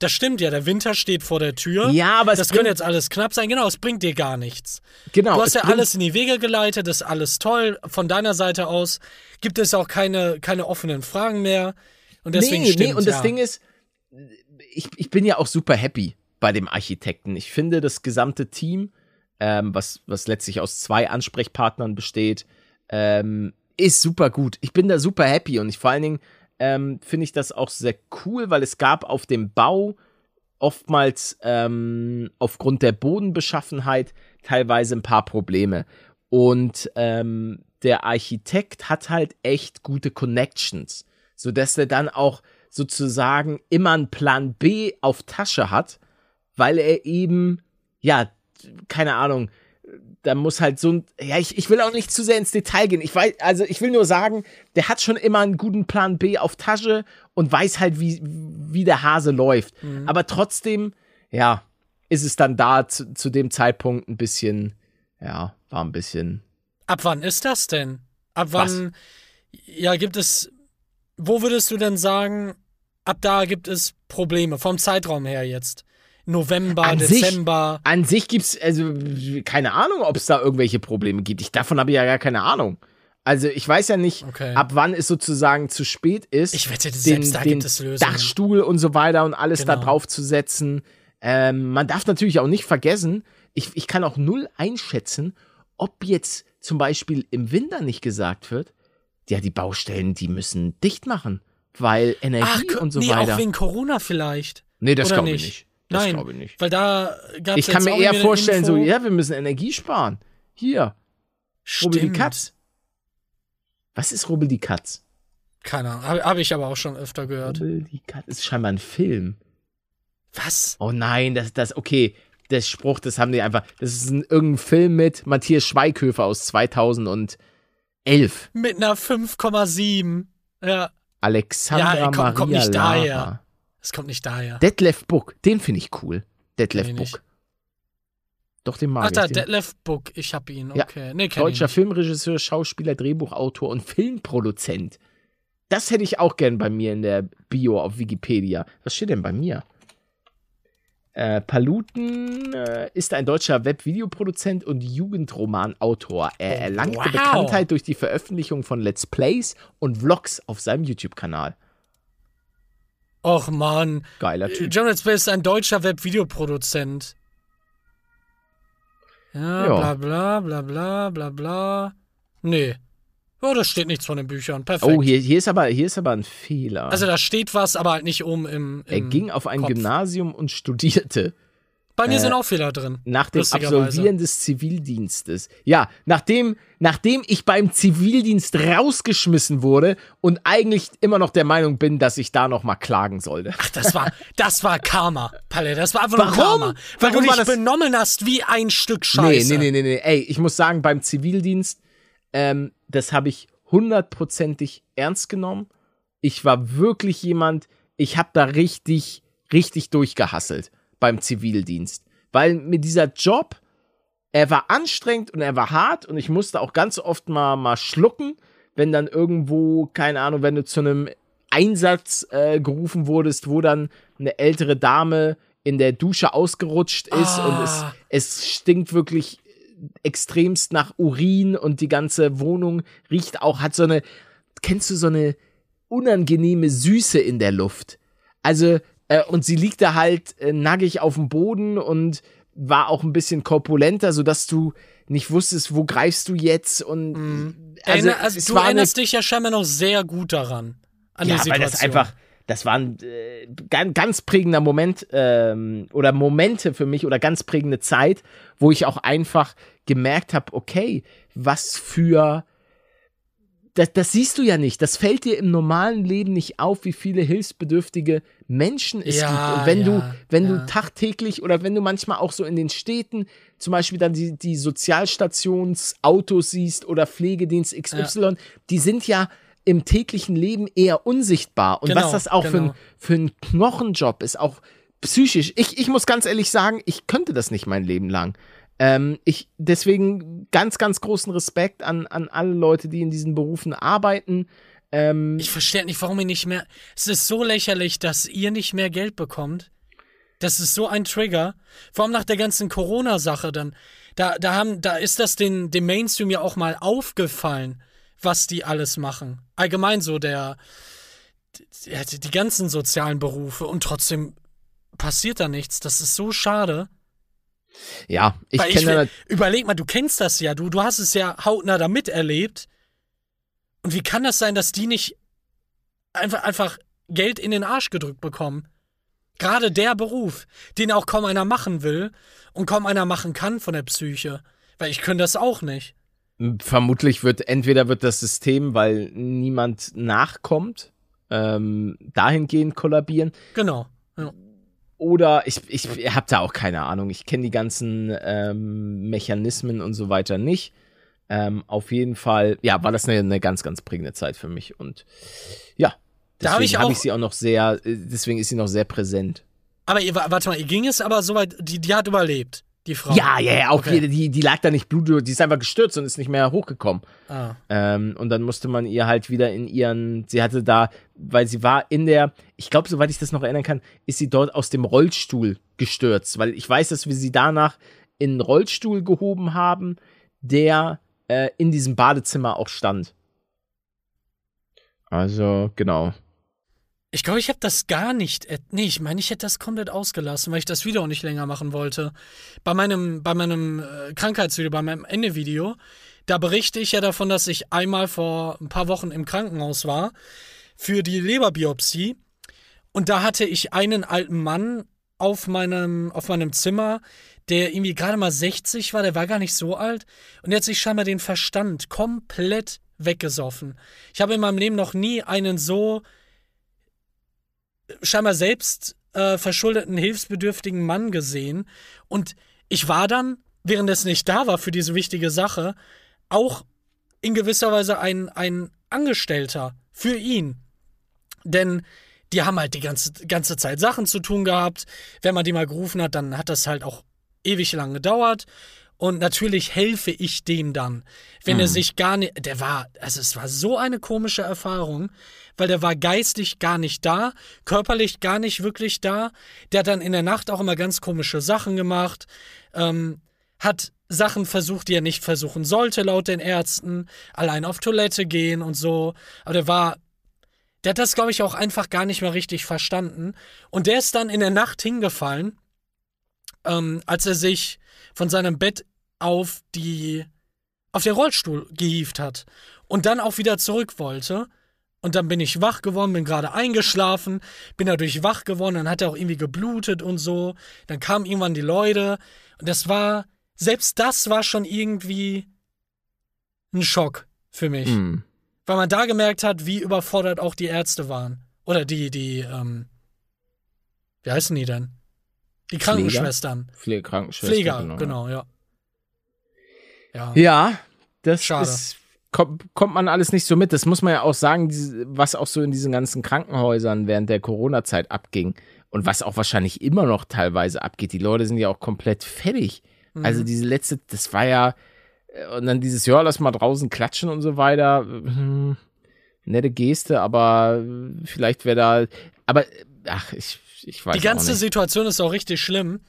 Das stimmt ja, der Winter steht vor der Tür. Ja, aber es das könnte jetzt alles knapp sein. Genau, es bringt dir gar nichts. Genau. Du hast ja alles in die Wege geleitet, das ist alles toll. Von deiner Seite aus gibt es auch keine, keine offenen Fragen mehr. Und deswegen nee, stimmt nee, und das ja. Ding ist, ich, ich bin ja auch super happy bei dem Architekten. Ich finde, das gesamte Team, ähm, was, was letztlich aus zwei Ansprechpartnern besteht, ähm, ist super gut. Ich bin da super happy und ich vor allen Dingen ähm, finde ich das auch sehr cool, weil es gab auf dem Bau oftmals ähm, aufgrund der Bodenbeschaffenheit teilweise ein paar Probleme. Und ähm, der Architekt hat halt echt gute Connections, sodass er dann auch sozusagen immer einen Plan B auf Tasche hat, weil er eben, ja, keine Ahnung, da muss halt so ein, ja, ich, ich will auch nicht zu sehr ins Detail gehen. Ich weiß, also ich will nur sagen, der hat schon immer einen guten Plan B auf Tasche und weiß halt, wie, wie der Hase läuft. Aber trotzdem, ja, ist es dann da zu, zu dem Zeitpunkt ein bisschen, ja, war ein bisschen. Ab wann ist das denn? Ab wann, ja, gibt es, wo würdest du denn sagen, ab da gibt es Probleme, vom Zeitraum her jetzt? November, An sich- Dezember. An sich gibt's, also, keine Ahnung, ob es da irgendwelche Probleme gibt. Ich, davon habe ich ja gar keine Ahnung. Also, ich weiß ja nicht, Okay. ab wann es sozusagen zu spät ist. Ich wette, den, selbst da den gibt es Lösungen. Dachstuhl und so weiter und alles da Genau. drauf zu setzen. Ähm, man darf natürlich auch nicht vergessen, ich, ich kann auch null einschätzen, ob jetzt zum Beispiel im Winter nicht gesagt wird, ja, die Baustellen, die müssen dicht machen, weil Energie Ach, und so nee, weiter. auch wegen Corona vielleicht. nee, das glaube ich nicht? Das Nein, glaube ich nicht. weil da gab es Ich kann mir eher vorstellen, so, ja, wir müssen Energie sparen. Hier, Rubbel die. Katz. Was ist Rubbel die Katz? Keine Ahnung, habe hab ich aber auch schon öfter gehört. Rubbel die Katz ist scheinbar ein Film. Was? Oh nein, das, das, okay. Der Spruch, das haben die einfach. Das ist ein, irgendein Film mit Matthias Schweighöfer aus 2011. Mit einer 5,7. Ja, Alexandra Ja, komm- Maria kommt nicht Lara. daher. Es kommt nicht daher. Detlef Book, den finde ich cool. Detlef nicht. Book. Doch, den mag Ach da, ich. Den. Detlef Book, ich hab ihn, Ja, okay. Nee, kenn ich Deutscher. Filmregisseur, Schauspieler, Drehbuchautor und Filmproduzent. Das hätte ich auch gern bei mir in der Bio auf Wikipedia. Was steht denn bei mir? Äh, Paluten äh, ist ein deutscher Webvideoproduzent und Jugendromanautor. Er erlangte wow. Bekanntheit durch die Veröffentlichung von Let's Plays und Vlogs auf seinem YouTube-Kanal. Och man. Geiler Typ. Jonathan Space ist ein deutscher Webvideoproduzent. Ja, Ja. bla bla bla bla bla bla. Nee. Ja, da steht nichts von den Büchern. Perfekt. Oh, hier, hier, ist aber, hier ist aber ein Fehler. Also da steht was, aber halt nicht oben im. er im ging auf ein Kopf. Gymnasium und studierte. Bei mir äh, sind auch Fehler drin. Nach dem. Absolvieren des Zivildienstes. Ja, nachdem, nachdem ich beim Zivildienst rausgeschmissen wurde und eigentlich immer noch der Meinung bin, dass ich da noch mal klagen sollte. Ach, das war, das war Karma, Palle. Das war einfach nur Warum? Karma. Weil Warum du dich benommen hast wie ein Stück Nee, Scheiße. nee, nee, nee, nee. Ey, ich muss sagen, beim Zivildienst, ähm, das habe ich hundertprozentig ernst genommen. Ich war wirklich jemand, ich habe da richtig, richtig durchgehasselt beim Zivildienst. Weil mir dieser Job, er war anstrengend und er war hart und ich musste auch ganz oft mal, mal schlucken, wenn dann irgendwo, keine Ahnung, wenn du zu einem Einsatz äh, gerufen wurdest, wo dann eine ältere Dame in der Dusche ausgerutscht ist Ah. und es, es stinkt wirklich extremst nach Urin und die ganze Wohnung riecht auch, hat so eine, kennst du so eine unangenehme Süße in der Luft? Also, äh, und sie liegt da halt äh, nackig auf dem Boden und war auch ein bisschen korpulenter, sodass du nicht wusstest, wo greifst du jetzt und also, Erinner, also es du war eine erinnerst dich ja scheinbar noch sehr gut daran. An ja, die Situation. weil das einfach, das war ein äh, ganz, ganz prägender Moment ähm, oder Momente für mich oder ganz prägende Zeit, wo ich auch einfach gemerkt habe, okay, was für das, das siehst du ja nicht. Das fällt dir im normalen Leben nicht auf, wie viele hilfsbedürftige Menschen es Ja, gibt. Und wenn du, ja, wenn ja. du tagtäglich oder wenn du manchmal auch so in den Städten zum Beispiel dann die, die Sozialstationsautos siehst oder Pflegedienst XY, die sind ja im täglichen Leben eher unsichtbar. Und Genau, was das auch für, ein, genau. für ein Knochenjob ist, auch psychisch. Ich, ich muss ganz ehrlich sagen, ich könnte das nicht mein Leben lang. Ähm, ich, deswegen ganz, ganz großen Respekt an, an alle Leute, die in diesen Berufen arbeiten. Ähm, Ich verstehe nicht, warum ihr nicht mehr. Es ist so lächerlich, dass ihr nicht mehr Geld bekommt. Das ist so ein Trigger. Vor allem nach der ganzen Corona-Sache dann. Da, da, haben, da ist das den, dem Mainstream ja auch mal aufgefallen, was die alles machen. Allgemein so der. Die, die ganzen sozialen Berufe und trotzdem passiert da nichts. Das ist so schade. Ja, ich Weil kenne will- überleg mal, du kennst das ja, du, du hast es ja hautnah da miterlebt. Und wie kann das sein, dass die nicht einfach, einfach Geld in den Arsch gedrückt bekommen? Gerade der Beruf, den auch kaum einer machen will und kaum einer machen kann von der Psyche. Weil ich könnte das auch nicht. Vermutlich wird entweder wird das System, weil niemand nachkommt, ähm, dahingehend kollabieren. Genau. Ja. Oder ich, ich habe da auch keine Ahnung. Ich kenne die ganzen ähm, Mechanismen und so weiter nicht. Ähm, auf jeden Fall, ja, war das eine, eine ganz, ganz prägende Zeit für mich. Und ja, Da hab deswegen ich habe auch- ich sie auch noch sehr, äh, deswegen ist sie noch sehr präsent. Aber ihr, warte mal, ihr ging es aber soweit, die, die hat überlebt, die Frau. Ja, ja, ja, auf Okay. jeden die, die lag da nicht blut, die ist einfach gestürzt und ist nicht mehr hochgekommen. Ah. Ähm, und dann musste man ihr halt wieder in ihren, sie hatte da, weil sie war in der, ich glaube, soweit ich das noch erinnern kann, ist sie dort aus dem Rollstuhl gestürzt, weil ich weiß, dass wir sie danach in einen Rollstuhl gehoben haben, der äh, in diesem Badezimmer auch stand. Also, genau. Ich glaube, ich habe das gar nicht. Nee, ich meine, ich hätte das komplett ausgelassen, weil ich das Video auch nicht länger machen wollte. Bei meinem, bei meinem äh, Krankheitsvideo, bei meinem Ende-Video, da berichte ich ja davon, dass ich einmal vor ein paar Wochen im Krankenhaus war für die Leberbiopsie. Und da hatte ich einen alten Mann auf meinem, auf meinem Zimmer, der irgendwie gerade mal 60 war, der war gar nicht so alt. Und der hat sich scheinbar den Verstand komplett weggesoffen. Ich habe in meinem Leben noch nie einen so scheinbar selbst äh, verschuldeten, hilfsbedürftigen Mann gesehen. Und ich war dann, während es nicht da war für diese wichtige Sache, auch in gewisser Weise ein, ein Angestellter für ihn. Denn die haben halt die ganze, ganze Zeit Sachen zu tun gehabt. Wenn man die mal gerufen hat, dann hat das halt auch ewig lang gedauert. Und natürlich helfe ich dem dann, wenn er sich gar nicht, der war, also es war so eine komische Erfahrung, weil der war geistig gar nicht da, körperlich gar nicht wirklich da. Der hat dann in der Nacht auch immer ganz komische Sachen gemacht, ähm, hat Sachen versucht, die er nicht versuchen sollte, laut den Ärzten, allein auf Toilette gehen und so. Aber der war, der hat das, glaube ich, auch einfach gar nicht mehr richtig verstanden. Und der ist dann in der Nacht hingefallen, ähm, als er sich von seinem Bett auf die auf den Rollstuhl gehievt hat und dann auch wieder zurück wollte. Und dann bin ich wach geworden, bin gerade eingeschlafen, bin dadurch wach geworden, dann hat er auch irgendwie geblutet und so. Dann kamen irgendwann die Leute und das war, selbst das war schon irgendwie ein Schock für mich. Hm. Weil man da gemerkt hat, wie überfordert auch die Ärzte waren. Oder die, die, ähm, wie heißen die denn? Die Krankenschwestern. Pflegekrankenschwester. Pfleger, genau, ja. Ja. Ja, das Schade. ist, kommt, kommt man alles nicht so mit. Das muss man ja auch sagen, was auch so in diesen ganzen Krankenhäusern während der Corona-Zeit abging und was auch wahrscheinlich immer noch teilweise abgeht. Die Leute sind ja auch komplett fertig. Mhm. Also diese letzte, das war ja, äh, und dann dieses, ja, lass mal draußen klatschen und so weiter. Hm, nette Geste, aber äh, vielleicht wäre da, aber, äh, ach, ich, ich weiß Die ganze. Situation ist auch richtig schlimm.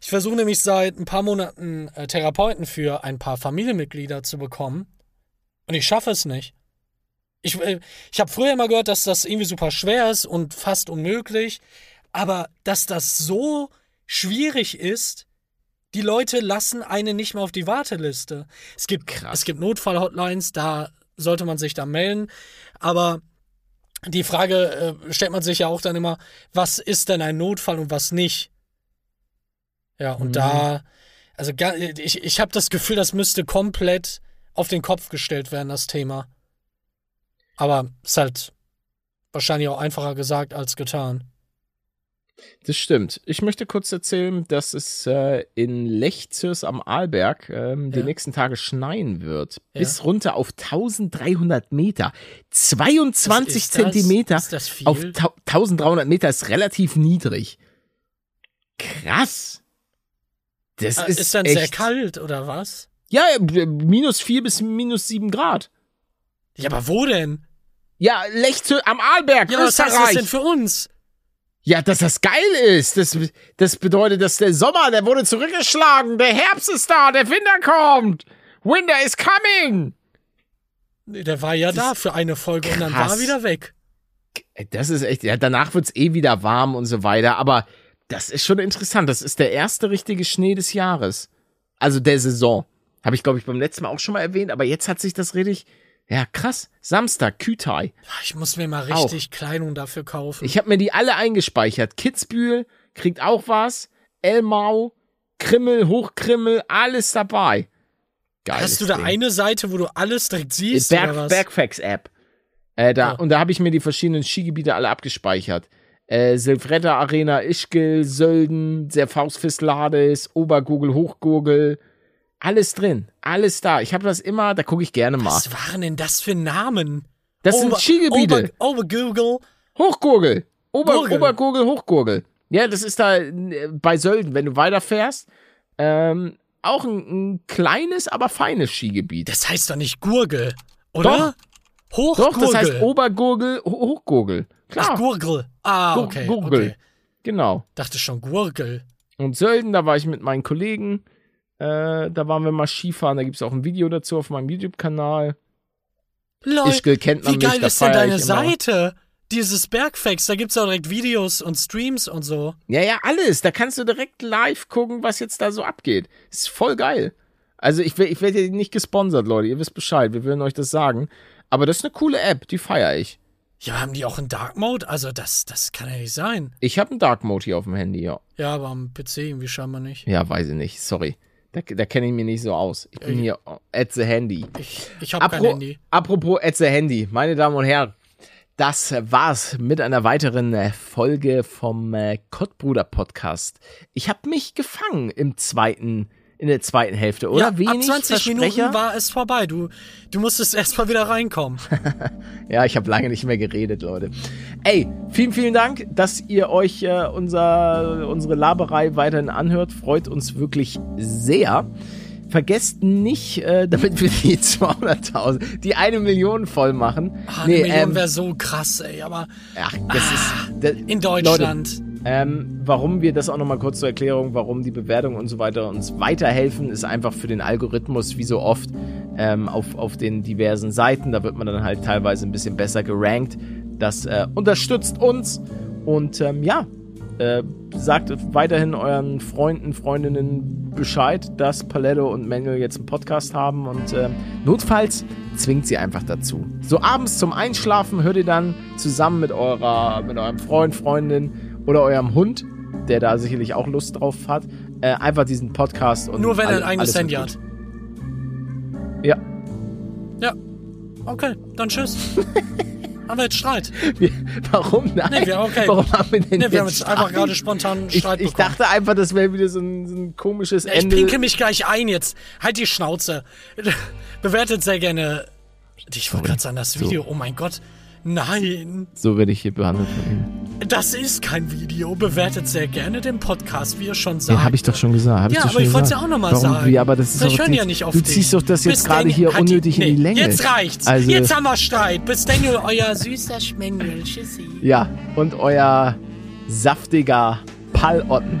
Ich versuche nämlich seit ein paar Monaten äh, Therapeuten für ein paar Familienmitglieder zu bekommen. Und ich schaffe es nicht. Ich, äh, ich habe früher immer gehört, dass das irgendwie super schwer ist und fast unmöglich. Aber dass das so schwierig ist, die Leute lassen einen nicht mehr auf die Warteliste. Es gibt, Krass. es gibt Notfall-Hotlines, da sollte man sich dann melden. Aber die Frage äh, stellt man sich ja auch dann immer, was ist denn ein Notfall und was nicht? Ja, und Mhm. da, also ich, ich habe das Gefühl, das müsste komplett auf den Kopf gestellt werden, das Thema. Aber ist halt wahrscheinlich auch einfacher gesagt als getan. Das stimmt. Ich möchte kurz erzählen, dass es äh, in Lechzürs am Arlberg ähm, die Ja. nächsten Tage schneien wird. Ja. Bis runter auf 1300 Meter. 22 Ist das- Zentimeter Ist das auf tau- 1300 Meter ist relativ niedrig. Krass. Das Ah, ist, ist dann echt, sehr kalt oder was? Ja, minus 4 bis minus 7 Grad. Ja, aber wo denn? Ja, Lechzür am Arlberg, Ja, was heißt das Österreich. denn für uns? Ja, dass das geil ist. Das, das bedeutet, dass der Sommer, der wurde zurückgeschlagen. Der Herbst ist da, der Winter kommt. Winter is coming. Nee, Der war ja da für eine Folge und dann war krass. er wieder weg. Das ist echt, ja, danach wird's eh wieder warm und so weiter. Aber das ist schon interessant. Das ist der erste richtige Schnee des Jahres. Also der Saison. Habe ich, glaube ich, beim letzten Mal auch schon mal erwähnt. Aber jetzt hat sich das richtig, ja, krass. Samstag, Kütai. Ah, Ich muss mir mal richtig Kleidung dafür kaufen. Ich habe mir die alle eingespeichert. Kitzbühel kriegt auch was. Elmau, Krimmel, Hochkrimmel, alles dabei. Geil. Hast du da eine Seite, wo du alles direkt siehst Berg, oder was? Bergfax App. Äh, da, Ja. Und da habe ich mir die verschiedenen Skigebiete alle abgespeichert. Äh, Silvretta Arena, Ischgl, Sölden, der Faustfist Lades, Obergurgel, Hochgurgel. Alles drin. Alles da. Ich habe das immer, da gucke ich gerne mal. Was waren denn das für Namen? Das Ober- sind Skigebiete. Ober, Obergurgel. Hochgurgel. Ober, Gurgel. Obergurgel, Hochgurgel. Ja, das ist da äh, bei Sölden, wenn du weiterfährst. Ähm, auch ein, ein kleines, aber feines Skigebiet. Das heißt doch nicht Gurgel, oder? Doch, Hochgurgel. das heißt Obergurgel, Ho- Hochgurgel. Klar, Ach, Gurgel. Ah, Gur- okay. Gurgel. okay. genau. Dachte schon Gurgel. Und Sölden, da war ich mit meinen Kollegen. Äh, da waren wir mal Skifahren. Da gibt es auch ein Video dazu auf meinem YouTube-Kanal. Lol, Ischgl kennt man wie mich, geil da ist denn deine. Seite? Dieses Bergfacts, da gibt's auch direkt Videos und Streams und so. Ja, ja, alles. Da kannst du direkt live gucken, was jetzt da so abgeht. Ist voll geil. Also ich, ich werde hier nicht gesponsert, Leute. Ihr wisst Bescheid. Wir würden euch das sagen. Aber das ist eine coole App. Die feiere ich. Ja, haben die auch einen Dark Mode? Also das, das kann ja nicht sein. Ich habe einen Dark Mode hier auf dem Handy, ja. Ja, aber am PC irgendwie scheinbar nicht. Ja, weiß ich nicht. Sorry. Da, da kenne ich mich nicht so aus. Ich bin Ey. hier at the Handy. Ich, ich habe kein Handy. Apropos at the Handy. Meine Damen und Herren. Das war's mit einer weiteren äh, Folge vom äh, Kottbruder Podcast. Ich habe mich gefangen im zweiten, in der zweiten Hälfte, oder? ja, Wenig ab 20 Versprecher? Minuten war es vorbei. Du, du musstest erstmal wieder reinkommen. Ja, ich habe lange nicht mehr geredet, Leute. Ey, vielen, vielen Dank, dass ihr euch äh, unser, unsere Laberei weiterhin anhört. Freut uns wirklich sehr. Vergesst nicht, äh, damit wir die 200.000, die eine Million voll machen. Ah, eine nee, Million ähm, wäre so krass, ey. Aber ach, das ist, das, in Deutschland. Leute, ähm, warum wir das auch nochmal kurz zur Erklärung, warum die Bewertungen und so weiter uns weiterhelfen, ist einfach für den Algorithmus, wie so oft, ähm, auf, auf den diversen Seiten. Da wird man dann halt teilweise ein bisschen besser gerankt. Das äh, unterstützt uns und ähm, ja, äh, sagt weiterhin euren Freunden, Freundinnen Bescheid, dass Paletto und Manuel jetzt einen Podcast haben und ähm, notfalls zwingt sie einfach dazu. So abends zum Einschlafen hört ihr dann zusammen mit eurer, mit eurem Freund, Freundin oder eurem Hund, der da sicherlich auch Lust drauf hat, äh, einfach diesen Podcast und Nur wenn er ein eigenes Handy hat. Ja, Ja. Okay, dann tschüss. haben wir jetzt Streit? wir, warum nein? Nee, wir- okay. Warum haben wir denn Ne, wir haben jetzt jetzt einfach Streit? gerade spontan ich, Streit ich bekommen. dachte einfach, das wäre wieder so ein, so ein komisches Ja, ich Ende. pinke mich gleich ein jetzt. Halt die Schnauze. Bewertet sehr gerne. Ich wollte gerade sagen, das Video. Oh mein Gott. Nein, so werde ich hier behandelt von Ihnen. Das ist kein Video. Bewertet sehr gerne den Podcast, wie ihr schon sagt. Ja, habe ich doch schon gesagt. Hab ich Ja, doch aber schon ich wollte es ja auch nochmal sagen. Wie, aber das ist die jetzt- ja nicht auf Du dich. ziehst doch das jetzt gerade hier hat die- unnötig in die nee, Länge. Jetzt reicht's. Also, jetzt haben wir Streit. Bis Daniel, euer süßer Schmengel. Tschüssi. ja, und euer saftiger Pallotten.